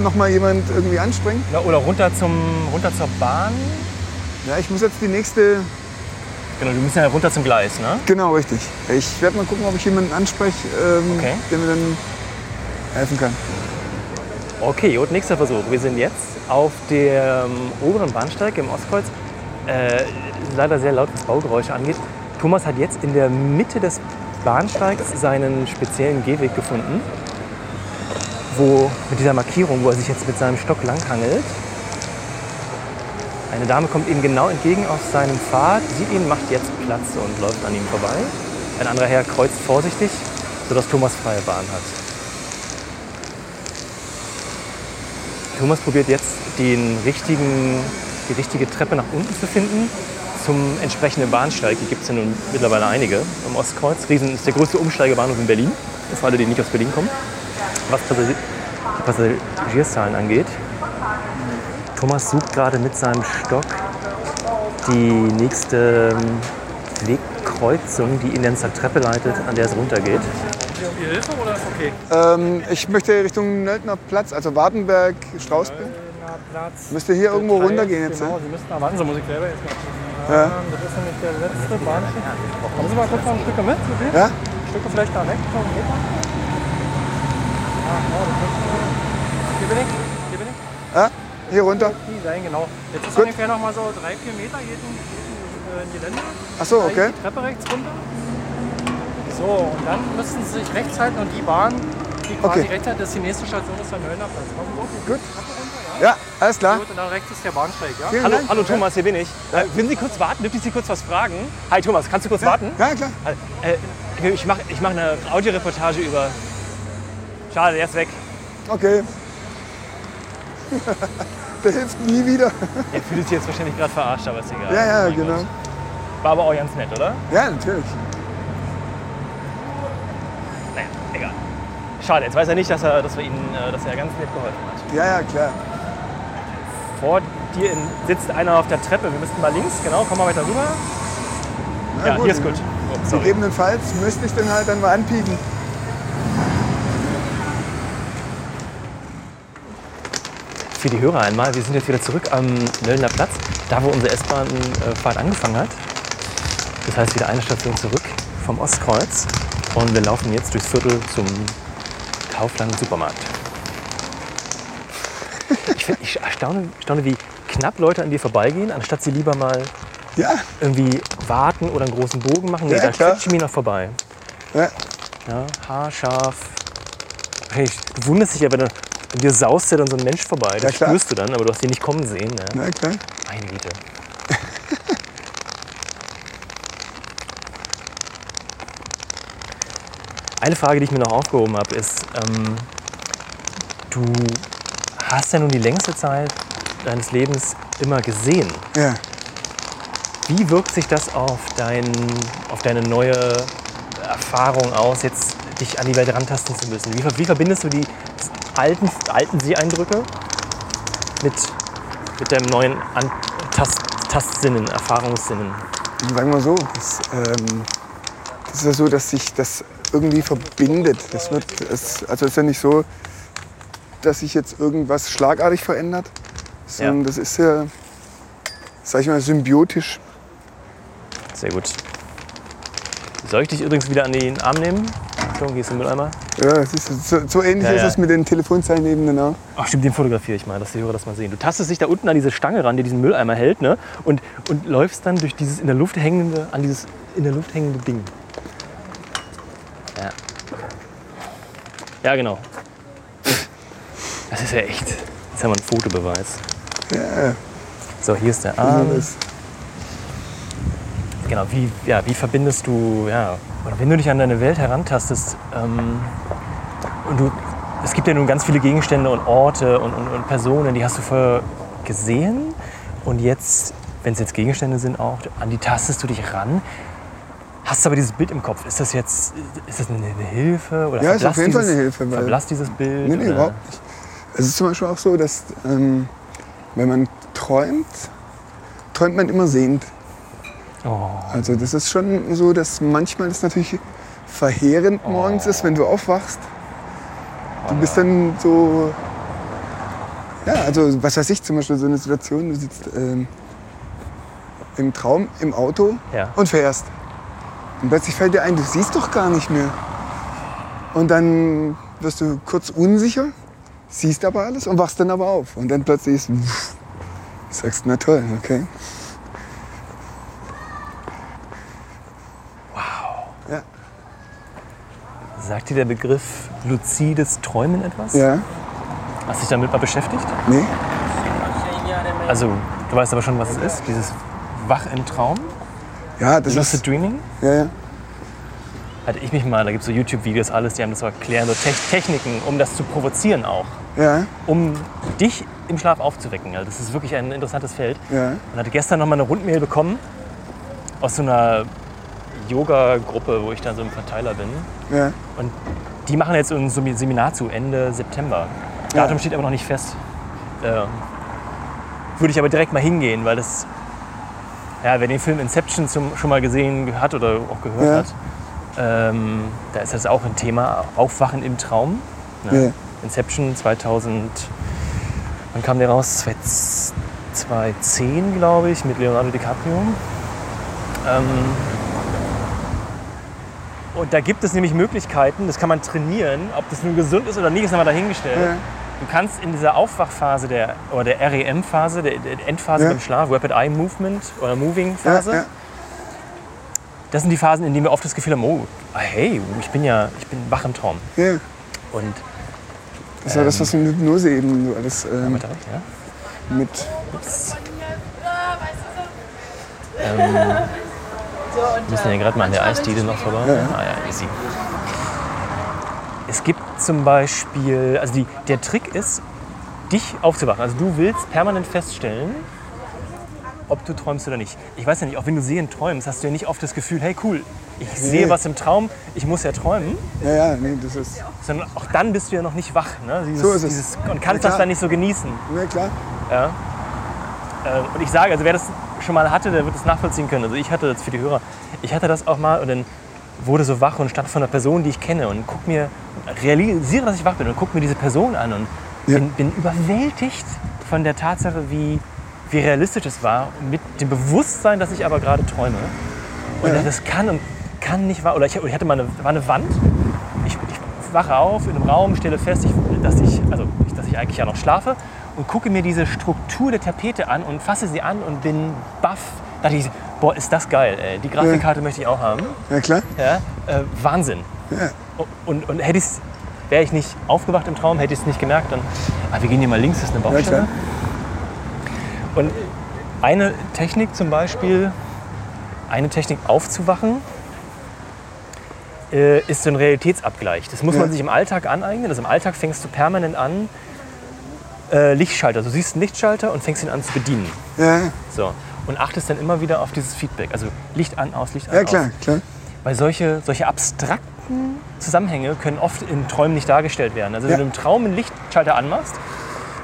noch mal jemand irgendwie anspringt. Ja, oder runter, zum, runter zur Bahn? Ja, ich muss jetzt die nächste. Genau, du musst ja runter zum Gleis, ne? Genau, richtig. Ich werde mal gucken, ob ich jemanden anspreche, ähm, Okay. der mir dann helfen kann. Okay, und nächster Versuch. Wir sind jetzt auf dem oberen Bahnsteig im Ostkreuz. Äh, leider sehr laut, was Baugeräusche angeht. Thomas hat jetzt in der Mitte des Bahnsteigs seinen speziellen Gehweg gefunden, wo mit dieser Markierung, wo er sich jetzt mit seinem Stock langhangelt. Eine Dame kommt ihm genau entgegen auf seinem Pfad, sieht ihn, macht jetzt Platz und läuft an ihm vorbei. Ein anderer Herr kreuzt vorsichtig, sodass Thomas freie Bahn hat. Thomas probiert jetzt den richtigen, die richtige Treppe nach unten zu finden zum entsprechenden Bahnsteig. Hier gibt es ja nun mittlerweile einige im Ostkreuz. Riesen ist der größte Umsteigebahnhof in Berlin. Für alle, die nicht aus Berlin kommen. Was die Passagierzahlen angeht. Thomas sucht gerade mit seinem Stock die nächste ähm, Wegkreuzung, die ihn dann zur Treppe leitet, an der es runtergeht. Hilfe oder ist okay? Ähm, ich möchte Richtung Nöldner Platz, also Wartenberg, Strausberg. Platz. Müsste hier irgendwo runtergehen jetzt. Genau, Ne? Sie müssen da warten, Sie muss ich selber jetzt mal. Ja. Das ist nämlich der letzte Bahnsteig. Kommen Sie mal kurz noch ein Stück mit, sehen? Ja? Stücke vielleicht da weg, so Meter. Ja, ja, das ist, hier bin ich, hier bin ich. ja? Hier runter. Die sein, genau. Jetzt ist Gut. ungefähr noch mal so drei, vier Meter jeden, jeden äh, Gelände. Ach so, Da geht okay. Die Treppe rechts runter. So, und dann müssten Sie sich rechts halten und die Bahn, die quasi Okay. rechts hat, das ist die nächste Station, das ist der Nöllner Platz. Kommen Sie hoch, die Gut. Treppe runter, ja? Ja, alles klar. Gut, und dann rechts ist der Bahnsteig, ja? Vielen Hallo, Dank. hallo Thomas, hier bin ich. Äh, würden Sie kurz warten? Dürfte ich Sie kurz was fragen? Hi Thomas, kannst du kurz warten? Ja, klar. Äh, ich mache ich mach eine Audioreportage über. Schade, der ist weg. Okay. *laughs* Der hilft nie wieder. Er fühlt sich jetzt wahrscheinlich gerade verarscht, aber ist egal. Ja, ja, Mein genau. Gott. War aber auch ganz nett, oder? Ja, natürlich. Naja, egal. Schade, jetzt weiß er nicht, dass er, dass wir ihn, äh, dass er ganz nett geholfen hat. Ja, ja, klar. Vor dir in, sitzt einer auf der Treppe. Wir müssten mal links, genau, komm mal weiter rüber. Na ja, hier ist gut. Oh. Gegebenenfalls müsste ich den halt dann mal anpieken. Für die Hörer einmal, wir sind jetzt wieder zurück am Nöllner Platz, da wo unsere S-Bahn-Fahrt angefangen hat. Das heißt wieder eine Station zurück vom Ostkreuz. Und wir laufen jetzt durchs Viertel zum Kaufland Supermarkt. Ich, find, ich staune, staune, wie knapp Leute an dir vorbeigehen, anstatt sie lieber mal Ja, irgendwie warten oder einen großen Bogen machen. Nee, Ja, da klar. quetscht mir noch vorbei. ja. Ja, haarscharf. Hey, du wunderst dich ja, wenn, du, wenn dir saust ja dann so ein Mensch vorbei. Das Ja, spürst du dann, aber du hast ihn nicht kommen sehen. Ja. na klar. Meine Güte. *laughs* Eine Frage, die ich mir noch aufgehoben habe, ist, ähm, du hast ja nun die längste Zeit deines Lebens immer gesehen. Ja. Wie wirkt sich das auf, dein, auf deine neue Erfahrung aus, jetzt dich an die Welt rantasten zu müssen? Wie, wie verbindest du die alten, alten Seeeindrücke mit, mit deinem neuen An Tast, Tastsinnen, Erfahrungssinnen? Sagen wir mal so, das, ähm, das ist ja so, dass sich das irgendwie verbindet. Das wird, es, also es ist ja nicht so, dass sich jetzt irgendwas schlagartig verändert, sondern Ja. das ist ja, sag ich mal, symbiotisch. Sehr gut. Soll ich dich übrigens wieder an den Arm nehmen? Schon, gehst du mit einmal? Ja, es ist, so, so ähnlich Ja, ist ja. es mit den Telefonzeilen nebeneinander. Ach stimmt, den fotografiere ich mal, dass die Hörer das mal sehen. Du tastest dich da unten an diese Stange ran, die diesen Mülleimer hält, ne? Und, und läufst dann durch dieses in der Luft hängende, an dieses in der Luft hängende Ding. Ja. Ja, genau. Das ist ja echt. Jetzt haben wir einen Fotobeweis. Ja, So, hier ist der Arm. das, Genau, wie, ja, wie verbindest du, ja, oder wenn du dich an deine Welt herantastest, ähm, und du, es gibt ja nun ganz viele Gegenstände und Orte und, und, und Personen, die hast du vorher gesehen und jetzt, wenn es jetzt Gegenstände sind auch, an die tastest du dich ran. Hast aber dieses Bild im Kopf. Ist das jetzt, ist das eine, eine Hilfe? Oder Ja, ist auf jeden Fall dieses, eine Hilfe, weil- Verblasst dieses Bild? nee, nee, oder? überhaupt nicht. Es ist zum Beispiel auch so, dass ähm, wenn man träumt, träumt man immer sehend. Oh, Also das ist schon so, dass manchmal das natürlich verheerend morgens ist, wenn du aufwachst. Du bist dann so, ja, also was weiß ich, zum Beispiel so eine Situation, du sitzt ähm, im Traum im Auto ja. und fährst. Und plötzlich fällt dir ein, du siehst doch gar nicht mehr. Und dann wirst du kurz unsicher, siehst aber alles und wachst dann aber auf. Und dann plötzlich ist, pff, sagst, na toll, okay. Sagt dir der Begriff luzides Träumen etwas? Ja, Hast du dich damit mal beschäftigt? nee, Also, du weißt aber schon, was es ist, dieses Wach im Traum, ja, das Lucid ist, Dreaming. ja, ja. Hatte ich mich mal, da gibt es so YouTube-Videos, alles, die haben das so erklären, so Te Techniken, um das zu provozieren auch. Ja, Um dich im Schlaf aufzuwecken. Also das ist wirklich ein interessantes Feld. ja, Und hatte gestern noch mal eine Rundmail bekommen aus so einer Yoga-Gruppe, wo ich dann so ein Verteiler bin. Ja. Und die machen jetzt ein Semi- Seminar zu Ende September. Ja. Datum steht aber noch nicht fest. Ähm, würde ich aber direkt mal hingehen, weil das, ja, wer den Film Inception zum, schon mal gesehen hat oder auch gehört Ja. hat, ähm, da ist das auch ein Thema, Aufwachen im Traum. Ne? Ja. Inception 2000, wann kam der raus? 2010, glaube ich, mit Leonardo DiCaprio. Ähm, und da gibt es nämlich Möglichkeiten, das kann man trainieren, ob das nun gesund ist oder nicht, ist nochmal dahingestellt. Ja. Du kannst in dieser Aufwachphase der, oder der REM-Phase, der, Endphase Ja. beim Schlaf, Rapid Eye Movement oder Moving ja, Phase, ja. das sind die Phasen, in denen wir oft das Gefühl haben, oh, hey, ich bin ja, ich bin wach im Traum. ja. Und Das war das, was in Hypnose eben so alles ähm, warte, ja, mit. ups. Ähm, *laughs* wir müssen ja gerade mal an der Eisdiele noch vorbei. Ja. Ah ja, easy. Es gibt zum Beispiel, also die, der Trick ist, dich aufzuwachen. Also du willst permanent feststellen, ob du träumst oder nicht. Ich weiß ja nicht, auch wenn du sehend träumst, hast du ja nicht oft das Gefühl, hey cool, ich sehe was im Traum, ich muss ja träumen, Ja, ja, nee, das ist. sondern auch dann bist du ja noch nicht wach. Ne? Dieses, So ist es. Dieses, und Ja, kannst klar. das dann nicht so genießen. Na klar. Ja. Ähm, Und ich sage, also wer das schon mal hatte, der wird es nachvollziehen können. Also ich hatte das für die Hörer, ich hatte das auch mal und dann wurde so wach und stand vor einer Person, die ich kenne und guck mir, realisiere, dass ich wach bin und guck mir diese Person an und Ja. bin, bin überwältigt von der Tatsache, wie, wie realistisch es war, mit dem Bewusstsein, dass ich aber gerade träume. Und Ja. das kann und kann nicht wahr. Oder ich, ich hatte mal eine, war eine Wand. Ich, ich wache auf in einem Raum, stelle fest, ich, dass, ich, also, dass ich eigentlich ja noch schlafe und gucke mir diese Struktur der Tapete an und fasse sie an und bin baff. Da dachte ich, boah, ist das geil, ey. Die Grafikkarte möchte ich auch haben. Ja, klar. Ja, äh, Wahnsinn. Ja. Und, und hätte ich's, wäre ich nicht aufgewacht im Traum, hätte ich es nicht gemerkt, dann, ah, wir gehen hier mal links, das ist eine Ja, Baustelle. klar. Und eine Technik zum Beispiel, eine Technik aufzuwachen, äh, ist so ein Realitätsabgleich. Das muss Ja. man sich im Alltag aneignen. Also im Alltag fängst du permanent an, äh, Lichtschalter. Du siehst einen Lichtschalter und fängst ihn an zu bedienen. Ja, So. Und achtest dann immer wieder auf dieses Feedback. Also Licht an, aus, Licht an, ja, aus. klar, klar. Weil solche, solche abstrakten Zusammenhänge können oft in Träumen nicht dargestellt werden. Also Ja. wenn du im Traum einen Lichtschalter anmachst,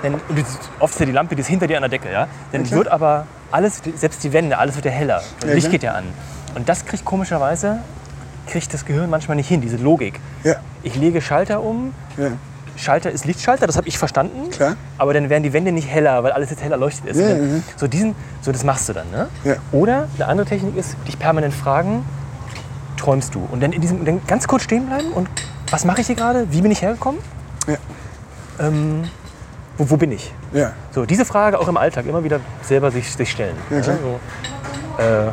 dann, und du, oft ist ja die Lampe, die ist hinter dir an der Decke, ja? dann klar. wird aber alles, selbst die Wände, alles wird ja heller. Das Ja, Licht klar. geht ja an. Und das kriegt komischerweise kriege das Gehirn manchmal nicht hin, diese Logik. Ja, Ich lege Schalter um, ja, Schalter ist Lichtschalter, das habe ich verstanden. Klar. Aber dann werden die Wände nicht heller, weil alles jetzt heller leuchtet ist. Ja, Und dann- ja. So, diesen, so, das machst du dann. Ne? Ja. Oder eine andere Technik ist, dich permanent fragen, träumst du? Und dann, in diesem, dann ganz kurz stehen bleiben und was mache ich hier gerade? Wie bin ich hergekommen? Ja. Ähm, wo, wo bin ich? ja. So, diese Frage auch im Alltag immer wieder selber sich, sich stellen. Ja, klar. so, äh,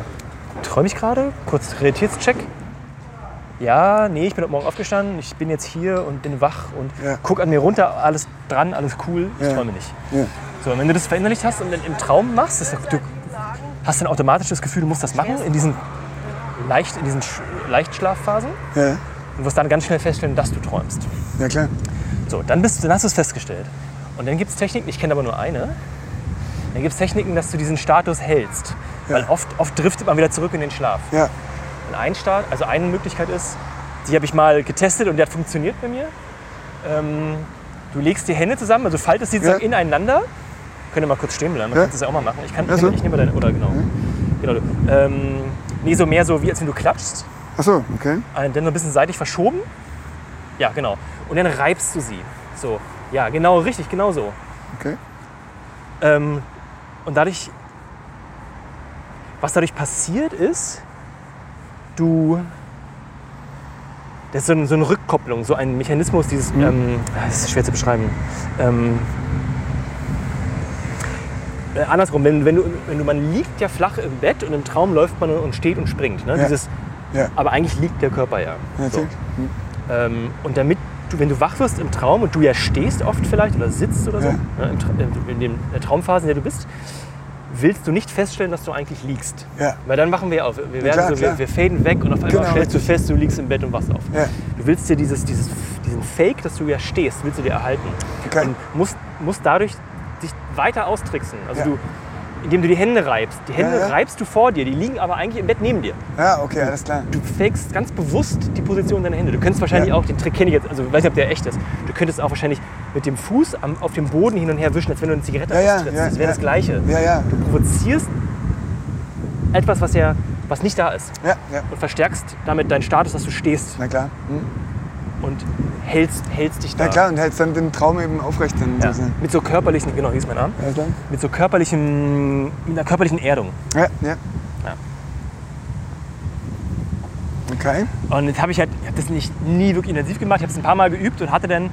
träume ich gerade? Kurz Realitätscheck. Ja, nee, ich bin heute Morgen aufgestanden, ich bin jetzt hier und bin wach und Ja. guck an mir runter, alles dran, alles cool, ich Ja. träume nicht. Ja. So, und wenn du das verinnerlicht hast und dann im Traum machst, das, du hast dann automatisch das Gefühl, du musst das machen in diesen, leicht, in diesen Sch- Leichtschlafphasen Ja, und wirst dann ganz schnell feststellen, dass du träumst. ja klar. So, dann, bist, dann hast du es festgestellt. Und dann gibt es Techniken, ich kenne aber nur eine. Dann gibt es Techniken, dass du diesen Status hältst. Weil oft, oft driftet man wieder zurück in den Schlaf. Ja, Und ein Start, also eine Möglichkeit ist, die habe ich mal getestet und die hat funktioniert bei mir. Ähm, du legst die Hände zusammen, also faltest sie sozusagen Ja. ineinander. Könnt ihr mal kurz stehen bleiben, man Ja. kann das ja auch mal machen. Ich kann, Ja, so. ich nehme deine, oder genau. genau du. ähm, nee, so mehr so wie als wenn du klatschst. ach so, okay. Dann so ein bisschen seitlich verschoben. Ja, genau. Und dann reibst du sie. So, ja, genau, richtig, genau so. Okay. Ähm, und dadurch, was dadurch passiert ist, du, das ist so, ein, so eine Rückkopplung, so ein Mechanismus, dieses, ähm, das ist schwer zu beschreiben. Ähm, äh, andersrum, wenn, wenn, du, wenn du, man liegt ja flach im Bett und im Traum läuft man und steht und springt. Ne? Ja. Dieses, Ja. Aber eigentlich liegt der Körper ja. Ja, So. natürlich. Hm. Ähm, und damit du, wenn du wach wirst im Traum und du ja stehst oft vielleicht oder sitzt oder so, ne, im in, den der Traumphase, in der du bist, willst du nicht feststellen, dass du eigentlich liegst. Ja. Weil dann wachen wir auf. Wir, werden klar, so, wir, wir faden weg und auf einmal Genau, stellst du richtig. fest, du liegst im Bett und wachst auf. Ja. Du willst dir dieses, dieses, diesen Fake, dass du ja stehst, willst du dir erhalten. Okay. Und musst, musst dadurch dich weiter austricksen. Also Ja. du, indem du die Hände reibst. Die Hände Ja, ja. reibst du vor dir, die liegen aber eigentlich im Bett neben dir Ja, okay, alles klar. du fakest ganz bewusst die Position deiner Hände. Du könntest wahrscheinlich Ja. auch, den Trick kenne ich jetzt, also ich weiß nicht, ob der echt ist, du könntest auch wahrscheinlich mit dem Fuß am, auf dem Boden hin und her wischen, als wenn du eine Zigarette Ja, ja, austrittst. ja, das wäre das Gleiche. Ja, ja. Du provozierst etwas, was ja was nicht da ist Ja, ja. und verstärkst damit deinen Status, dass du stehst Na klar. Hm. Und hältst, hältst dich da. Na klar, und hältst dann den Traum eben aufrecht dann Ja. sozusagen. Mit so körperlichen, genau, hier ist mein Arm, Ja, klar. mit so körperlichen, mit einer körperlichen Erdung. Ja, ja. Ja. Okay. Und jetzt habe ich halt, ich habe das nicht nie wirklich intensiv gemacht. Ich habe es ein paar Mal geübt und hatte dann,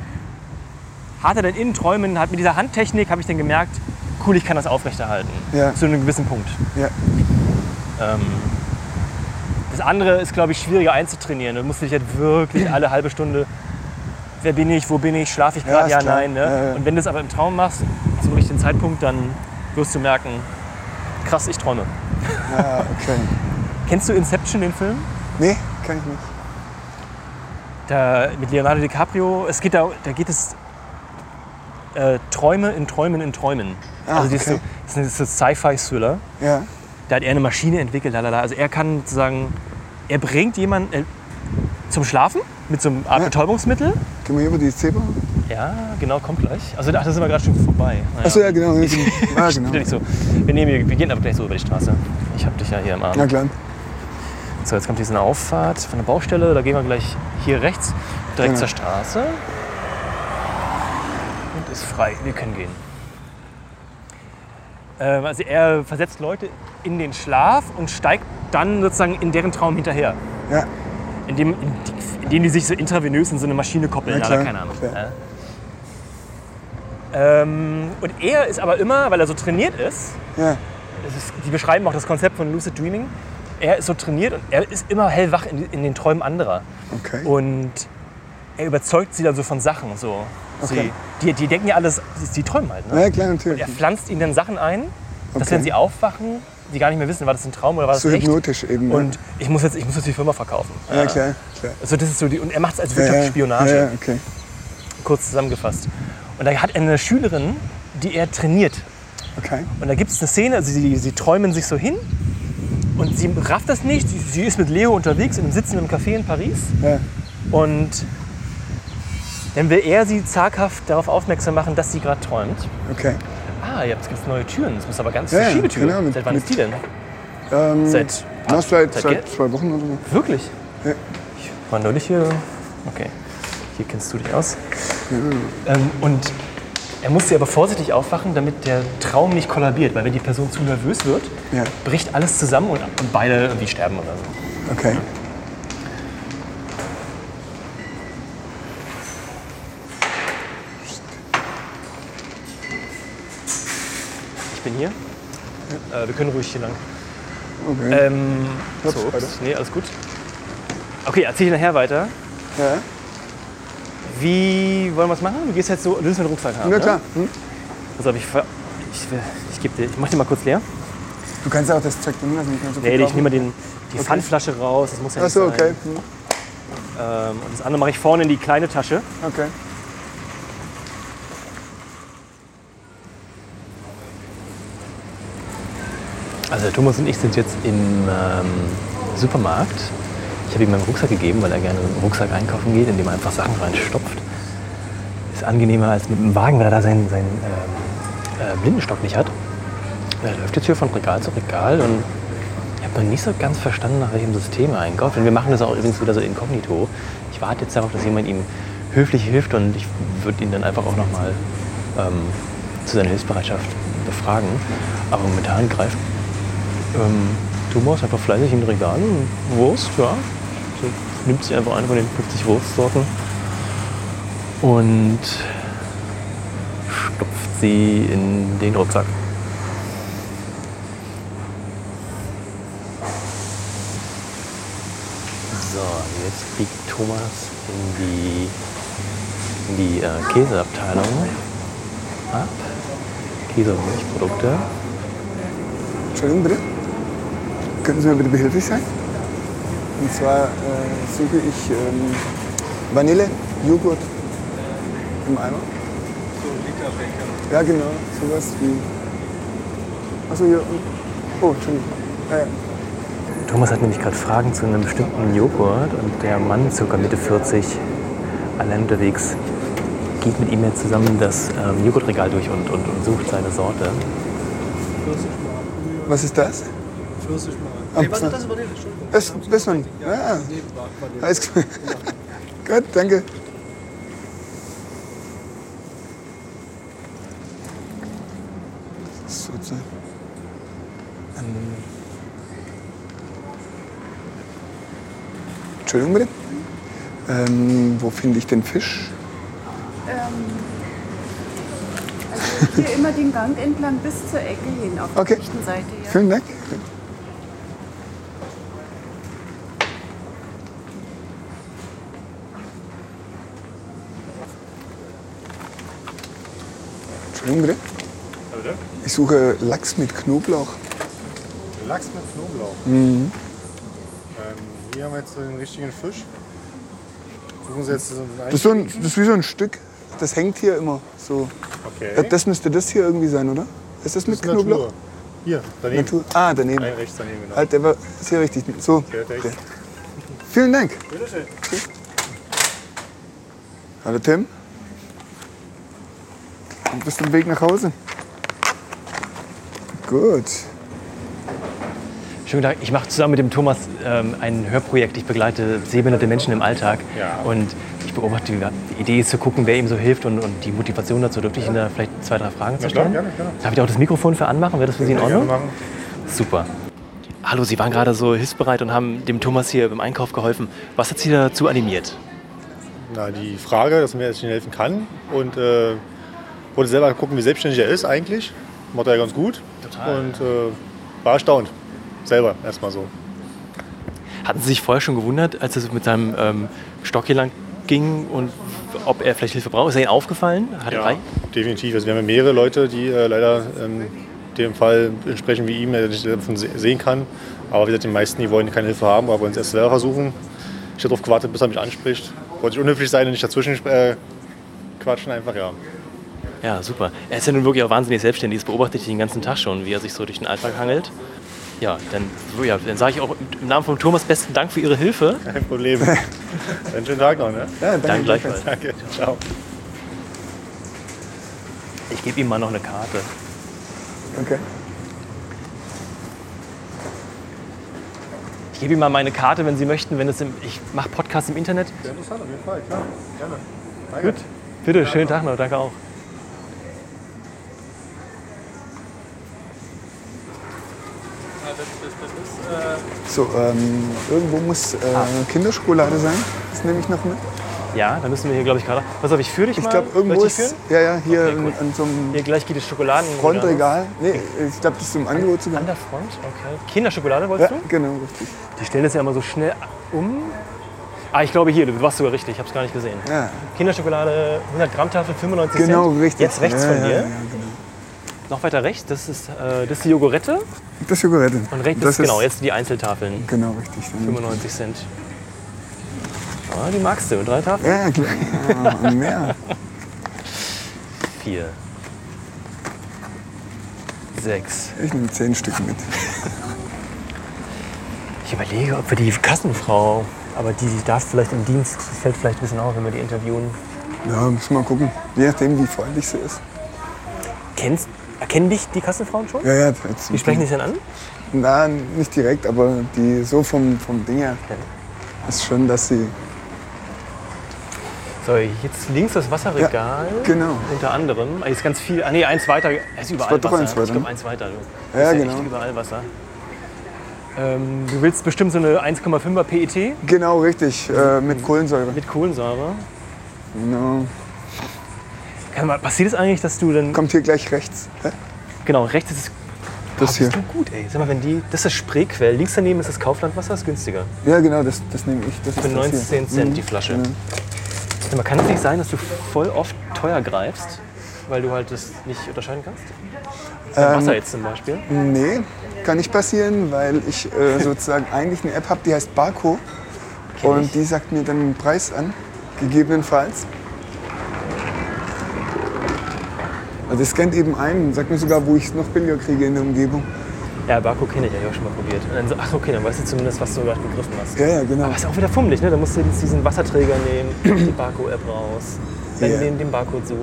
hatte dann in Träumen, hat mit dieser Handtechnik habe ich dann gemerkt, cool, ich kann das aufrechterhalten. Ja. Zu einem gewissen Punkt. Ja. Ähm, das andere ist, glaube ich, schwieriger einzutrainieren. Du musst dich halt wirklich alle halbe Stunde, wer bin ich, wo bin ich, schlafe ich Ja, gerade, ja, klar. nein. Ne? Ja, ja. Und wenn du es aber im Traum machst, zum richtigen Zeitpunkt, dann wirst du merken, krass, ich träume. Ja, okay. Kennst du Inception, den Film? Nee, kann ich nicht. da, mit Leonardo DiCaprio, es geht da, da geht es äh, Träume in Träumen in Träumen. Ah, also das ist so, okay. ist ein Sci-Fi-Thriller. Ja. Da hat er eine Maschine entwickelt, lalala. Also er kann sozusagen, er bringt jemanden äh, zum Schlafen mit so einem Art Ja. Betäubungsmittel. Gehen wir hier über die Zebra? Ja, genau, kommt gleich. Also ach, da sind wir gerade schon vorbei. Naja. Achso, ja, genau. *laughs* Ja, Bitte genau. nicht so. Wir, nehmen, wir, wir gehen aber gleich so über die Straße. Ich habe dich ja hier im Arm. Na klar. So, jetzt kommt diese Auffahrt von der Baustelle. Da gehen wir gleich hier rechts, direkt Genau. zur Straße. Und ist frei. Wir können gehen. Ähm, also er versetzt Leute in den Schlaf und steigt dann sozusagen in deren Traum hinterher. Ja. Indem, indem die sich so intravenös in so eine Maschine koppeln. Ja, klar, keine Ahnung. Ja. Ähm, und er ist aber immer, weil er so trainiert ist, Ja. ist, die beschreiben auch das Konzept von Lucid Dreaming. Er ist so trainiert und er ist immer hellwach in, in den Träumen anderer. Okay. Und er überzeugt sie dann so von Sachen. So. Okay. Sie, die, die denken ja alles, sie, sie träumen halt. Ne? ja, klar, natürlich. Er pflanzt ihnen dann Sachen ein, dass Okay. wenn sie aufwachen, die gar nicht mehr wissen, war das ein Traum oder war das So echt. hypnotisch eben. ne? Und ich muss, jetzt, ich muss jetzt die Firma verkaufen. ja, klar, klar. Also das ist so die, und er macht es als Wirtschaftsspionage, Ja, ja, okay. kurz zusammengefasst. Und da hat er eine Schülerin, die er trainiert. Okay. Und da gibt es eine Szene, also sie, sie träumen sich so hin und sie rafft das nicht. Sie, sie ist mit Leo unterwegs in einem Sitzen im Café in Paris Ja. und dann will er sie zaghaft darauf aufmerksam machen, dass sie gerade träumt. Okay. Ah, jetzt gibt es neue Türen. Das muss aber ganz Ja, ja, Schiebetür. genau, mit- Seit wann ist die denn? Ähm, Seit. na, seit, Seit seit zwei Wochen oder so. Wirklich? Ja. mal neulich hier. Okay, hier kennst du dich aus. Ähm, und er musste aber vorsichtig aufwachen, damit der Traum nicht kollabiert, weil wenn die Person zu nervös wird, Ja. bricht alles zusammen und, und beide irgendwie sterben oder so. Okay. Bin hier. Äh, wir können ruhig hier lang. okay. Ähm, Ups, so, ups. Nee, alles gut. Okay, erzähl ich nachher weiter. ja. Wie wollen wir es machen? Du gehst jetzt so, du willst einen Rucksack haben. Na ne? klar. Hm? Auf, ich, ich, will- ich, geb dir, ich mach dir mal kurz leer. Du kannst auch das Zeug drin lassen. So Nee, ich nehme mal den, die Pfandflasche raus. Das muss ja Ach nicht so, sein. okay. Hm. Ähm, und das andere mache ich vorne in die kleine Tasche. Okay. Also Thomas und ich sind jetzt im ähm, Supermarkt. Ich habe ihm meinen Rucksack gegeben, weil er gerne dem Rucksack einkaufen geht, in dem er einfach Sachen reinstopft. Ist angenehmer als mit dem Wagen, weil er da seinen, seinen ähm, äh, Blindenstock nicht hat. Er läuft jetzt hier von Regal zu Regal und ich habe noch nicht so ganz verstanden, nach welchem System er einkauft. Und wir machen das auch übrigens wieder so inkognito. Ich warte jetzt darauf, dass jemand ihm höflich hilft und ich würde ihn dann einfach auch nochmal ähm, zu seiner Hilfsbereitschaft befragen. Aber momentan greift ähm, Thomas einfach fleißig den Regal Wurst, ja. So, nimmt sich einfach eine von den 50 Wurstsorten und stopft sie in den Rucksack. So, jetzt biegt Thomas in die, in die äh, Käseabteilung ab. Käse und Milchprodukte. Entschuldigung, bitte. Könnten Sie mir bitte behilflich sein? Und zwar äh, suche ich ähm, Vanille, Joghurt im Eimer. Ja, genau. Sowas wie. Achso, hier. Oh, Entschuldigung. Ja, ja. Thomas hat nämlich gerade Fragen zu einem bestimmten Joghurt und der Mann, circa Mitte 40, allein unterwegs, geht mit ihm jetzt zusammen das ähm, Joghurtregal durch und, und, und sucht seine Sorte. Was ist das? Pfirsichmark. Ah, Nee, warte, das ist Vanille. Das, das man. Ja, Nee, Vanille. alles klar. Gut, danke. So, so. Ähm. Entschuldigung bitte. Ähm, wo finde ich den Fisch? Also hier immer den Gang entlang bis zur Ecke hin, auf Okay. der rechten Seite. Ja. Vielen Dank. Bitte. Ich suche Lachs mit Knoblauch. Lachs mit Knoblauch. Mhm. Ähm, hier haben wir jetzt den richtigen Fisch. Suchen Sie jetzt so einen Das ist, so ein, das ist wie so ein Stück. Das hängt hier immer so. Okay. Das müsste das hier irgendwie sein, oder? Ist das mit Das ist Knoblauch? Natur. Hier, daneben. Natur. Ah, daneben. Nein, rechts daneben, genau. Halt, der war ist hier richtig. So. Perfekt. Der. Vielen Dank. Bitteschön. Hallo Tim. Du bist am Weg nach Hause. Gut. Schönen Tag. Ich mache zusammen mit dem Thomas ähm, ein Hörprojekt. Ich begleite sehbehinderte Menschen im Alltag. Ja. Und ich beobachte, die, die Idee ist zu gucken, wer ihm so hilft und, und die Motivation dazu. Dürfte ich Ihnen da vielleicht zwei, drei Fragen zu stellen? gerne, gerne. Darf ich auch das Mikrofon für anmachen? Wäre das für Sie in Ordnung? Super. Hallo, Sie waren gerade so hilfsbereit und haben dem Thomas hier beim Einkauf geholfen. Was hat Sie dazu animiert? Na, die Frage, dass mir jetzt Ihnen helfen kann. Und äh, wollte selber gucken, wie selbstständig er ist eigentlich. Macht er ja ganz gut. Total. Und äh, war erstaunt. Selber erstmal so. Hatten Sie sich vorher schon gewundert, als es mit seinem ähm, Stock hier lang ging und ob er vielleicht Hilfe braucht? Ist er Ihnen aufgefallen? Hat er drei? definitiv. Also wir haben ja mehrere Leute, die äh, leider ähm, dem Fall entsprechen wie ihm, der nicht davon se- sehen kann. Aber wie gesagt, die meisten, die wollen keine Hilfe haben, aber wollen es erst selber versuchen. Ich habe darauf gewartet, bis er mich anspricht. Wollte ich unhöflich sein und nicht dazwischen äh, quatschen, einfach ja. Ja, super. Er ist ja nun wirklich auch wahnsinnig selbstständig. Das beobachte ich den ganzen Tag schon, wie er sich so durch den Alltag hangelt. Ja, dann, ja, dann sage ich auch im Namen von Thomas besten Dank für Ihre Hilfe. Kein Problem. *laughs* Einen schönen Tag noch, ne? Ja, danke. Danke gleichfalls. Danke, ciao. Ich gebe ihm mal noch eine Karte. Okay. Ich gebe Ihnen mal meine Karte, wenn Sie möchten. Wenn es im, ich mache Podcasts im Internet. Sehr interessant, auf jeden Fall, klar. Gerne. Gut. Bitte, schönen Tag noch. Danke auch. So, ähm, irgendwo muss äh, Kinderschokolade sein. Das nehme ich noch mit. Ja, da müssen wir hier, glaube ich, gerade. Pass auf, ich führe dich Ich glaube, irgendwo ist. Ja, ja, hier Okay, gut. an so einem Hier gleich geht es Schokoladen. Frontregal. Nee, ich glaube, das ist im Angebot sogar. An der Front, okay. Kinderschokolade Ja, wolltest du? genau, richtig. Die stellen das ja immer so schnell um. Ah, ich glaube hier, du warst sogar richtig, ich habe es gar nicht gesehen. Ja, Kinderschokolade, 100 Gramm Tafel, 95 genau, Cent. richtig. Jetzt rechts ja, von ja, dir, Ja, genau. Noch weiter rechts, das ist, äh, das ist die Jogurette. Das ist Schokolade. Und rechts das ist, genau, jetzt die Einzeltafeln, Genau, richtig. Dann- 95 Cent. Ah, die magst du, drei Tafeln? Ja, klar. Ja, und mehr. *laughs* Vier. Sechs. Ich nehme zehn Stück mit. Ich überlege, ob wir die Kassenfrau, aber die darf vielleicht im Dienst, das fällt vielleicht ein bisschen auf, wenn wir die interviewen. Ja, müssen wir mal gucken. Je nachdem, wie freundlich sie ist. Kennst, erkennen dich die Kassenfrauen schon? Ja, ja, jetzt, Wie sprechen die dich denn an? Na, nicht direkt, aber die so vom, vom Ding her ist schon, dass sie. So, jetzt links das Wasserregal. genau. Unter anderem. Ah, ist ganz viel. Ah, nee, eins weiter. Es ist überall war doch Wasser. eins weiter, ich glaube, ne? eins weiter. Du. Ja, ist genau. Echt überall Wasser. Ähm, du willst bestimmt so eine 1,5er PET Genau, richtig. Äh, mit Kohlensäure. mit Kohlensäure. Genau. Kann mal, passiert es eigentlich, dass du dann. Kommt hier gleich rechts. Hä? Genau, rechts ist es. Das hier. bist du gut, ey. Sag mal, wenn die. Das ist das Spreequell. Links daneben ist das Kauflandwasser, ist günstiger. Ja, genau, das, das nehme ich. Das Für ist das 19 hier. Cent Mhm, die Flasche. genau. Sag mal, kann es nicht sein, dass du voll oft teuer greifst, weil du halt das nicht unterscheiden kannst? Ähm, Wasser jetzt zum Beispiel. Nee, kann nicht passieren, weil ich äh, *laughs* sozusagen eigentlich eine App habe, die heißt Barco. Und die sagt mir dann den Preis an, gegebenenfalls. Also es scannt eben ein und sagt mir sogar, wo ich es noch billiger kriege in der Umgebung. Ja, Barco kenne ich, ja, ich auch schon mal probiert. Und dann so, ach okay, dann weißt du zumindest, was du gerade gegriffen hast. Ja, ja, genau. Aber ist auch wieder fummelig, ne? Da musst du jetzt diesen Wasserträger nehmen, *clears throat* die Barco-App raus, dann Ja. den, den Barcode suchen.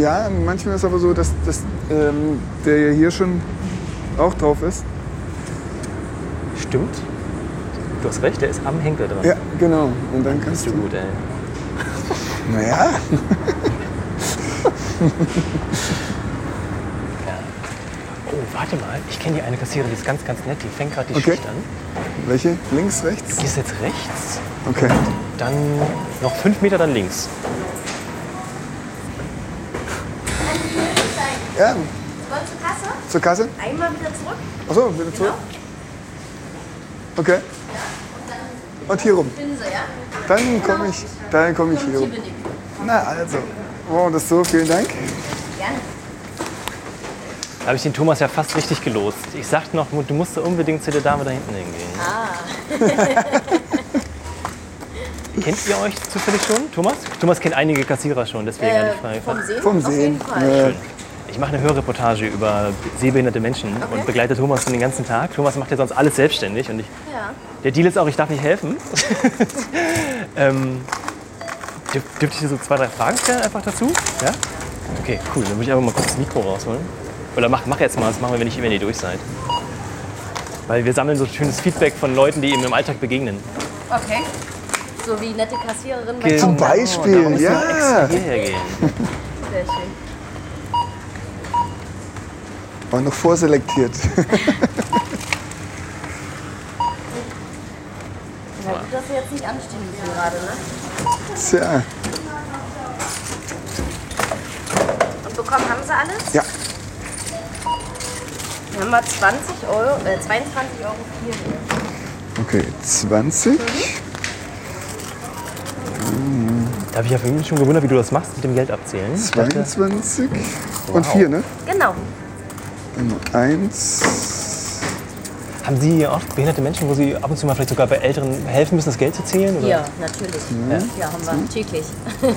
Ja, manchmal ist aber so, dass, dass ähm, der ja hier schon auch drauf ist. Stimmt. Du hast recht, der ist am Henkel dran. Ja, genau. Und dann kannst Bist du du. gut, ey. *laughs* Naja, *laughs* *laughs* Oh, warte mal, ich kenne die eine Kassiererin, die ist ganz, ganz nett, die fängt gerade die Okay. Schicht an. welche? Links, rechts? Die ist jetzt rechts, Okay. dann noch fünf Meter dann links. Ja, Wollen zur Kasse? zur Kasse? Einmal wieder zurück. Achso, wieder zurück. Okay. Und hier rum. Ja? Dann komme ich, dann komme ich hier rum. ich. Na also. Oh, das so, vielen Dank. Gerne. Da habe ich den Thomas ja fast richtig gelost. Ich sagte noch, du musst da unbedingt zu der Dame da hinten hingehen. Ah. *laughs* Kennt ihr euch zufällig schon, Thomas? Thomas kennt einige Kassierer schon, deswegen Äh, ich Frage. vom Sehen? Vom Auf Sehen. jeden Fall. Ja. Ich mache eine Hörreportage über sehbehinderte Menschen und begleite Thomas den ganzen Tag. Thomas macht ja sonst alles selbstständig und ich, Ja. der Deal ist auch, ich darf nicht helfen. *laughs* ähm, dürf, dürfte ich dir so zwei, drei Fragen stellen einfach dazu? Ja? Okay, cool. Dann würde ich einfach mal kurz das Mikro rausholen. Oder mach, mach jetzt mal, das machen wir, wenn, ich, wenn ihr durch seid. Weil wir sammeln so schönes Feedback von Leuten, die ihm im Alltag begegnen. Okay. So wie nette Kassiererin bei Zum. Beispiel, wir extra ja. hierher gehen. Sehr schön. War noch vorselektiert. *laughs* Ja, gut, dass Sie jetzt nicht anstehen müssen gerade, ne? Tja, Und bekommen haben Sie alles? ja. Dann haben wir 20 Euro, äh, 22 Euro hier. Okay, 20. Da habe ich ja vorhin schon gewundert, wie du das machst mit dem Geld abzählen. Ich dachte, 22 und Wow. 4, ne? Genau. Eins. Haben Sie hier oft behinderte Menschen, wo Sie ab und zu mal vielleicht sogar bei Älteren helfen müssen, das Geld zu zählen? Oder? Ja, natürlich. Ja, haben wir täglich. *laughs*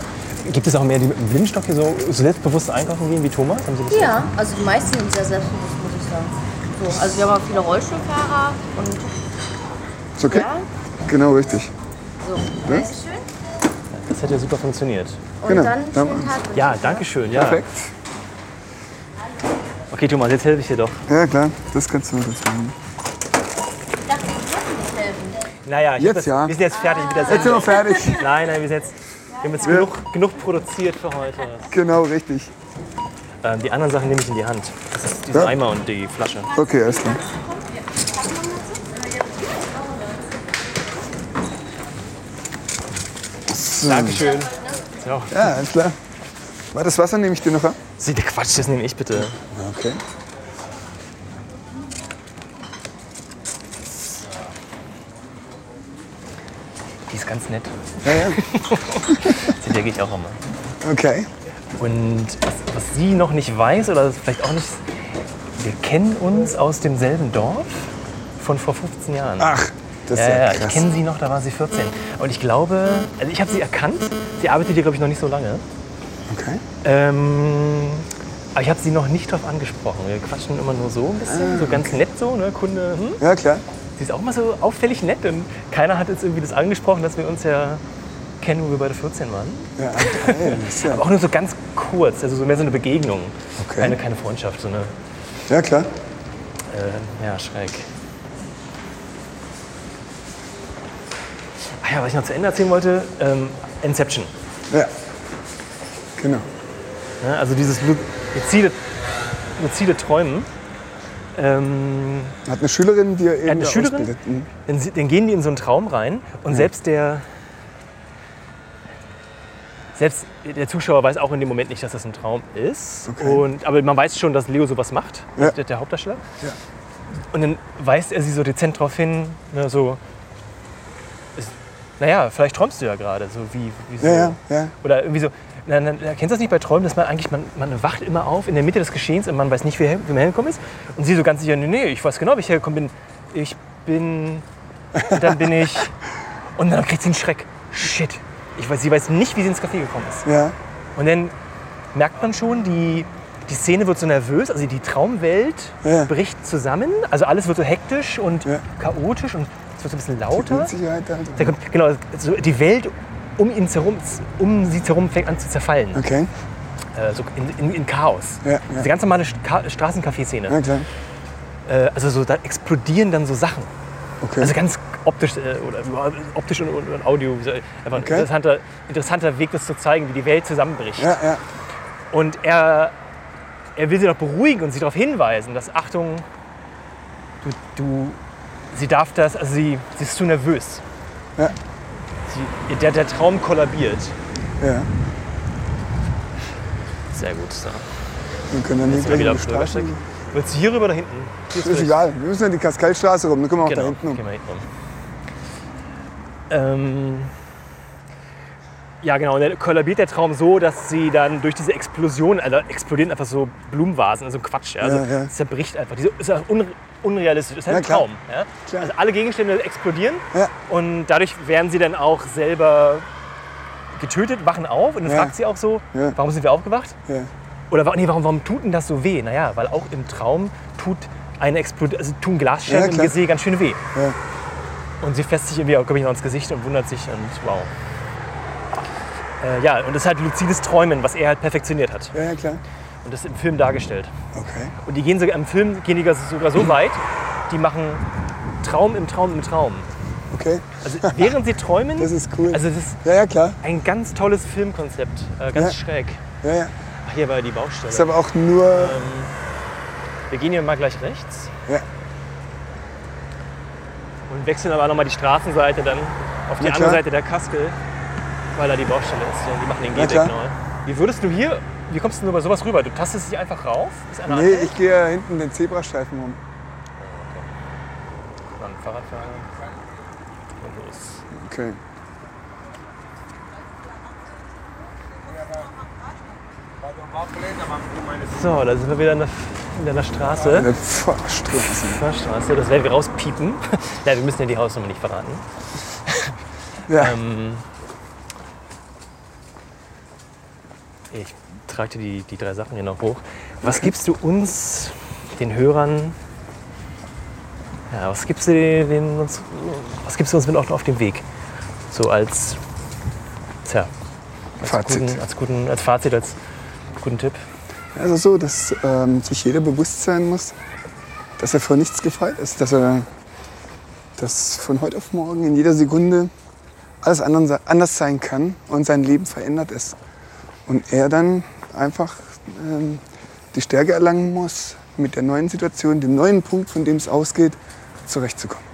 *laughs* Gibt es auch mehr, die mit dem Blindenstock hier so, so selbstbewusst einkaufen gehen wie Thomas? Haben Sie das Ja, also die meisten sind sehr selbstbewusst, muss ich sagen. So, also wir haben auch viele Rollstuhlfahrer und Ist okay? ja, Genau, richtig. so. Ja? Dankeschön. Das hat ja super funktioniert. Und Genau, dann schönen Tag. Ja, danke schön. Ja. Perfekt. Okay, Thomas, jetzt helfe ich dir doch. Ja, klar, das kannst du das machen. Naja, ich hab Jetzt das, ja. wir sind jetzt fertig mit der Jetzt sind wir fertig. *laughs* Nein, nein, wir sind jetzt, wir haben jetzt Wir- genug, genug produziert für heute. Genau, richtig. Ähm, die anderen Sachen nehme ich in die Hand. Das ist dieser Ja. Eimer und die Flasche. Okay, alles klar. So. Dankeschön. Ja, alles klar. War das Wasser nehme ich dir noch ab? Sie, der Quatsch, das nehme ich bitte. Okay. Die ist ganz nett. Ja, ja. *laughs* Die denke ich auch immer. Okay. Und was, was sie noch nicht weiß oder vielleicht auch nicht, wir kennen uns aus demselben Dorf von vor 15 Jahren. Ach, das ist ja, ja, ja, krass. ich kenne sie noch, da war sie 14. Und ich glaube, also ich habe sie erkannt. Sie arbeitet hier, glaube ich, noch nicht so lange. Okay. Ähm, aber ich habe sie noch nicht drauf angesprochen. Wir quatschen immer nur so ein bisschen, Ah, so ganz nett so, ne, Kunde. Hm? Ja, klar. Sie ist auch immer so auffällig nett und keiner hat jetzt irgendwie das angesprochen, dass wir uns ja kennen, wo wir beide 14 waren. Ja. Das *laughs* ist ja, Aber auch nur so ganz kurz, also so mehr so eine Begegnung. Okay. Keine, keine Freundschaft, so eine, ja, klar. äh, ja, schräg. Ah ja, was ich noch zu Ende erzählen wollte, ähm, Inception. Ja. Genau. Ne? Also dieses lu- luzide, luzide Träumen. Ähm, Hat eine Schülerin, die er eben eine Schülerin? Mhm. dann, dann gehen die in so einen Traum rein und Ja. selbst der selbst der Zuschauer weiß auch in dem Moment nicht, dass das ein Traum ist. Okay. Und, aber man weiß schon, dass Leo sowas macht, Ja. der, der Hauptdarsteller. Ja. Und dann weist er sie so dezent darauf hin, ne, so, ist, naja, vielleicht träumst du ja gerade, so wie, wie so. Ja, ja, ja. Oder irgendwie so, na, na, kennst du das nicht bei Träumen, dass man eigentlich, man, man wacht immer auf in der Mitte des Geschehens und man weiß nicht, wie, wie man hergekommen ist. Und sie so ganz sicher, nee, nee, ich weiß genau, wie ich hergekommen bin. Ich bin, und dann bin ich, *laughs* und dann kriegt sie einen Schreck. Shit. Ich weiß, sie weiß nicht, wie sie ins Café gekommen ist. Ja. Und dann merkt man schon, die, die Szene wird so nervös, also die Traumwelt Ja. bricht zusammen. Also alles wird so hektisch und Ja. chaotisch und es wird so ein bisschen Die lauter. Unsicherheit halt. Da kommt, genau, so die Welt um ihn herum, um sie herum fängt an zu zerfallen. Okay. Äh, so in, in, in Chaos. Ja, ja. Diese ganz normale Straßencafé-Szene. Klar. Äh, also so, da explodieren dann so Sachen. Okay. Also ganz optisch äh, oder überhaupt optisch und, und, und Audio. Einfach ein Okay. interessanter, interessanter Weg, das zu zeigen, wie die Welt zusammenbricht. ja, ja. Und er, er will sie doch beruhigen und sie darauf hinweisen, dass Achtung, du, du, sie darf das, also sie, sie ist zu nervös. Ja. Sie, der, der Traum kollabiert. ja. Sehr gut. So. Wir können dann Jetzt nicht sind wir wieder die Straße. Bürgersteig. Willst du hier rüber oder hinten? Hier Ist egal. Wir müssen an die Kaskallstraße rum. Dann können wir auch Genau, da hinten um. gehen wir hinten um. Ähm, ja, genau. Und dann kollabiert der Traum so, dass sie dann durch diese Explosion, also explodieren einfach so Blumenvasen, also Quatsch. Ja, also Ja, ja. zerbricht einfach. Diese, ist un, unrealistisch. Das ist halt Ja, ein. Traum. Ja? Also alle Gegenstände explodieren und dadurch werden sie dann auch selber getötet, wachen auf und dann fragt sie auch so, warum sind wir aufgewacht? Oder nee, warum, warum tut denn das so weh? Naja, weil auch im Traum tut eine Explod also tun Glasscherben im. Gesicht ganz schön weh. Und sie fässt sich irgendwie, glaube ich, noch ins Gesicht und wundert sich und wow. Äh, ja, und das ist halt luzides Träumen, was er halt perfektioniert hat. Ja, ja, klar. Und das ist im Film dargestellt. Okay. Und die gehen sogar im Film gehen die sogar so *clears throat* weit, die machen Traum im Traum im Traum. Okay. Also während sie *laughs* träumen, Das ist cool. also es ist Ja, ja, klar. ein ganz tolles Filmkonzept, äh, ganz Ja. schräg. Ja, ja. Ach, hier war die Baustelle. Ist aber auch nur. Ähm, wir gehen hier mal gleich rechts Ja. und wechseln aber nochmal die Straßenseite dann auf die Na andere. Seite der Kaskel, weil da die Baustelle ist. Die machen den Gehweg neu. Wie würdest du hier, wie kommst du nur bei sowas rüber? Du tastest dich einfach rauf? Ist Nee, anhält? ich gehe ja hinten den Zebrastreifen um. Dann Fahrradfahrer. Und los. Okay. So, da sind wir wieder in der, in der Straße. Eine Pfarrstraße. Straße, das werden wir rauspiepen. *laughs* ja, wir müssen ja die Hausnummer nicht verraten. Ja. Ähm, ich trage dir die, die drei Sachen hier noch hoch. Was gibst du uns, den Hörern, ja, was gibst du den, uns, was gibst du uns mit auf, auf dem Weg? So als, tja, als Fazit. Guten, als, guten, als Fazit, als guten Tipp. Also so, dass ähm, sich jeder bewusst sein muss, dass er vor nichts gefeit ist, dass er dass von heute auf morgen in jeder Sekunde alles anders sein kann und sein Leben verändert ist. Und er dann einfach ähm, die Stärke erlangen muss, mit der neuen Situation, dem neuen Punkt, von dem es ausgeht, zurechtzukommen.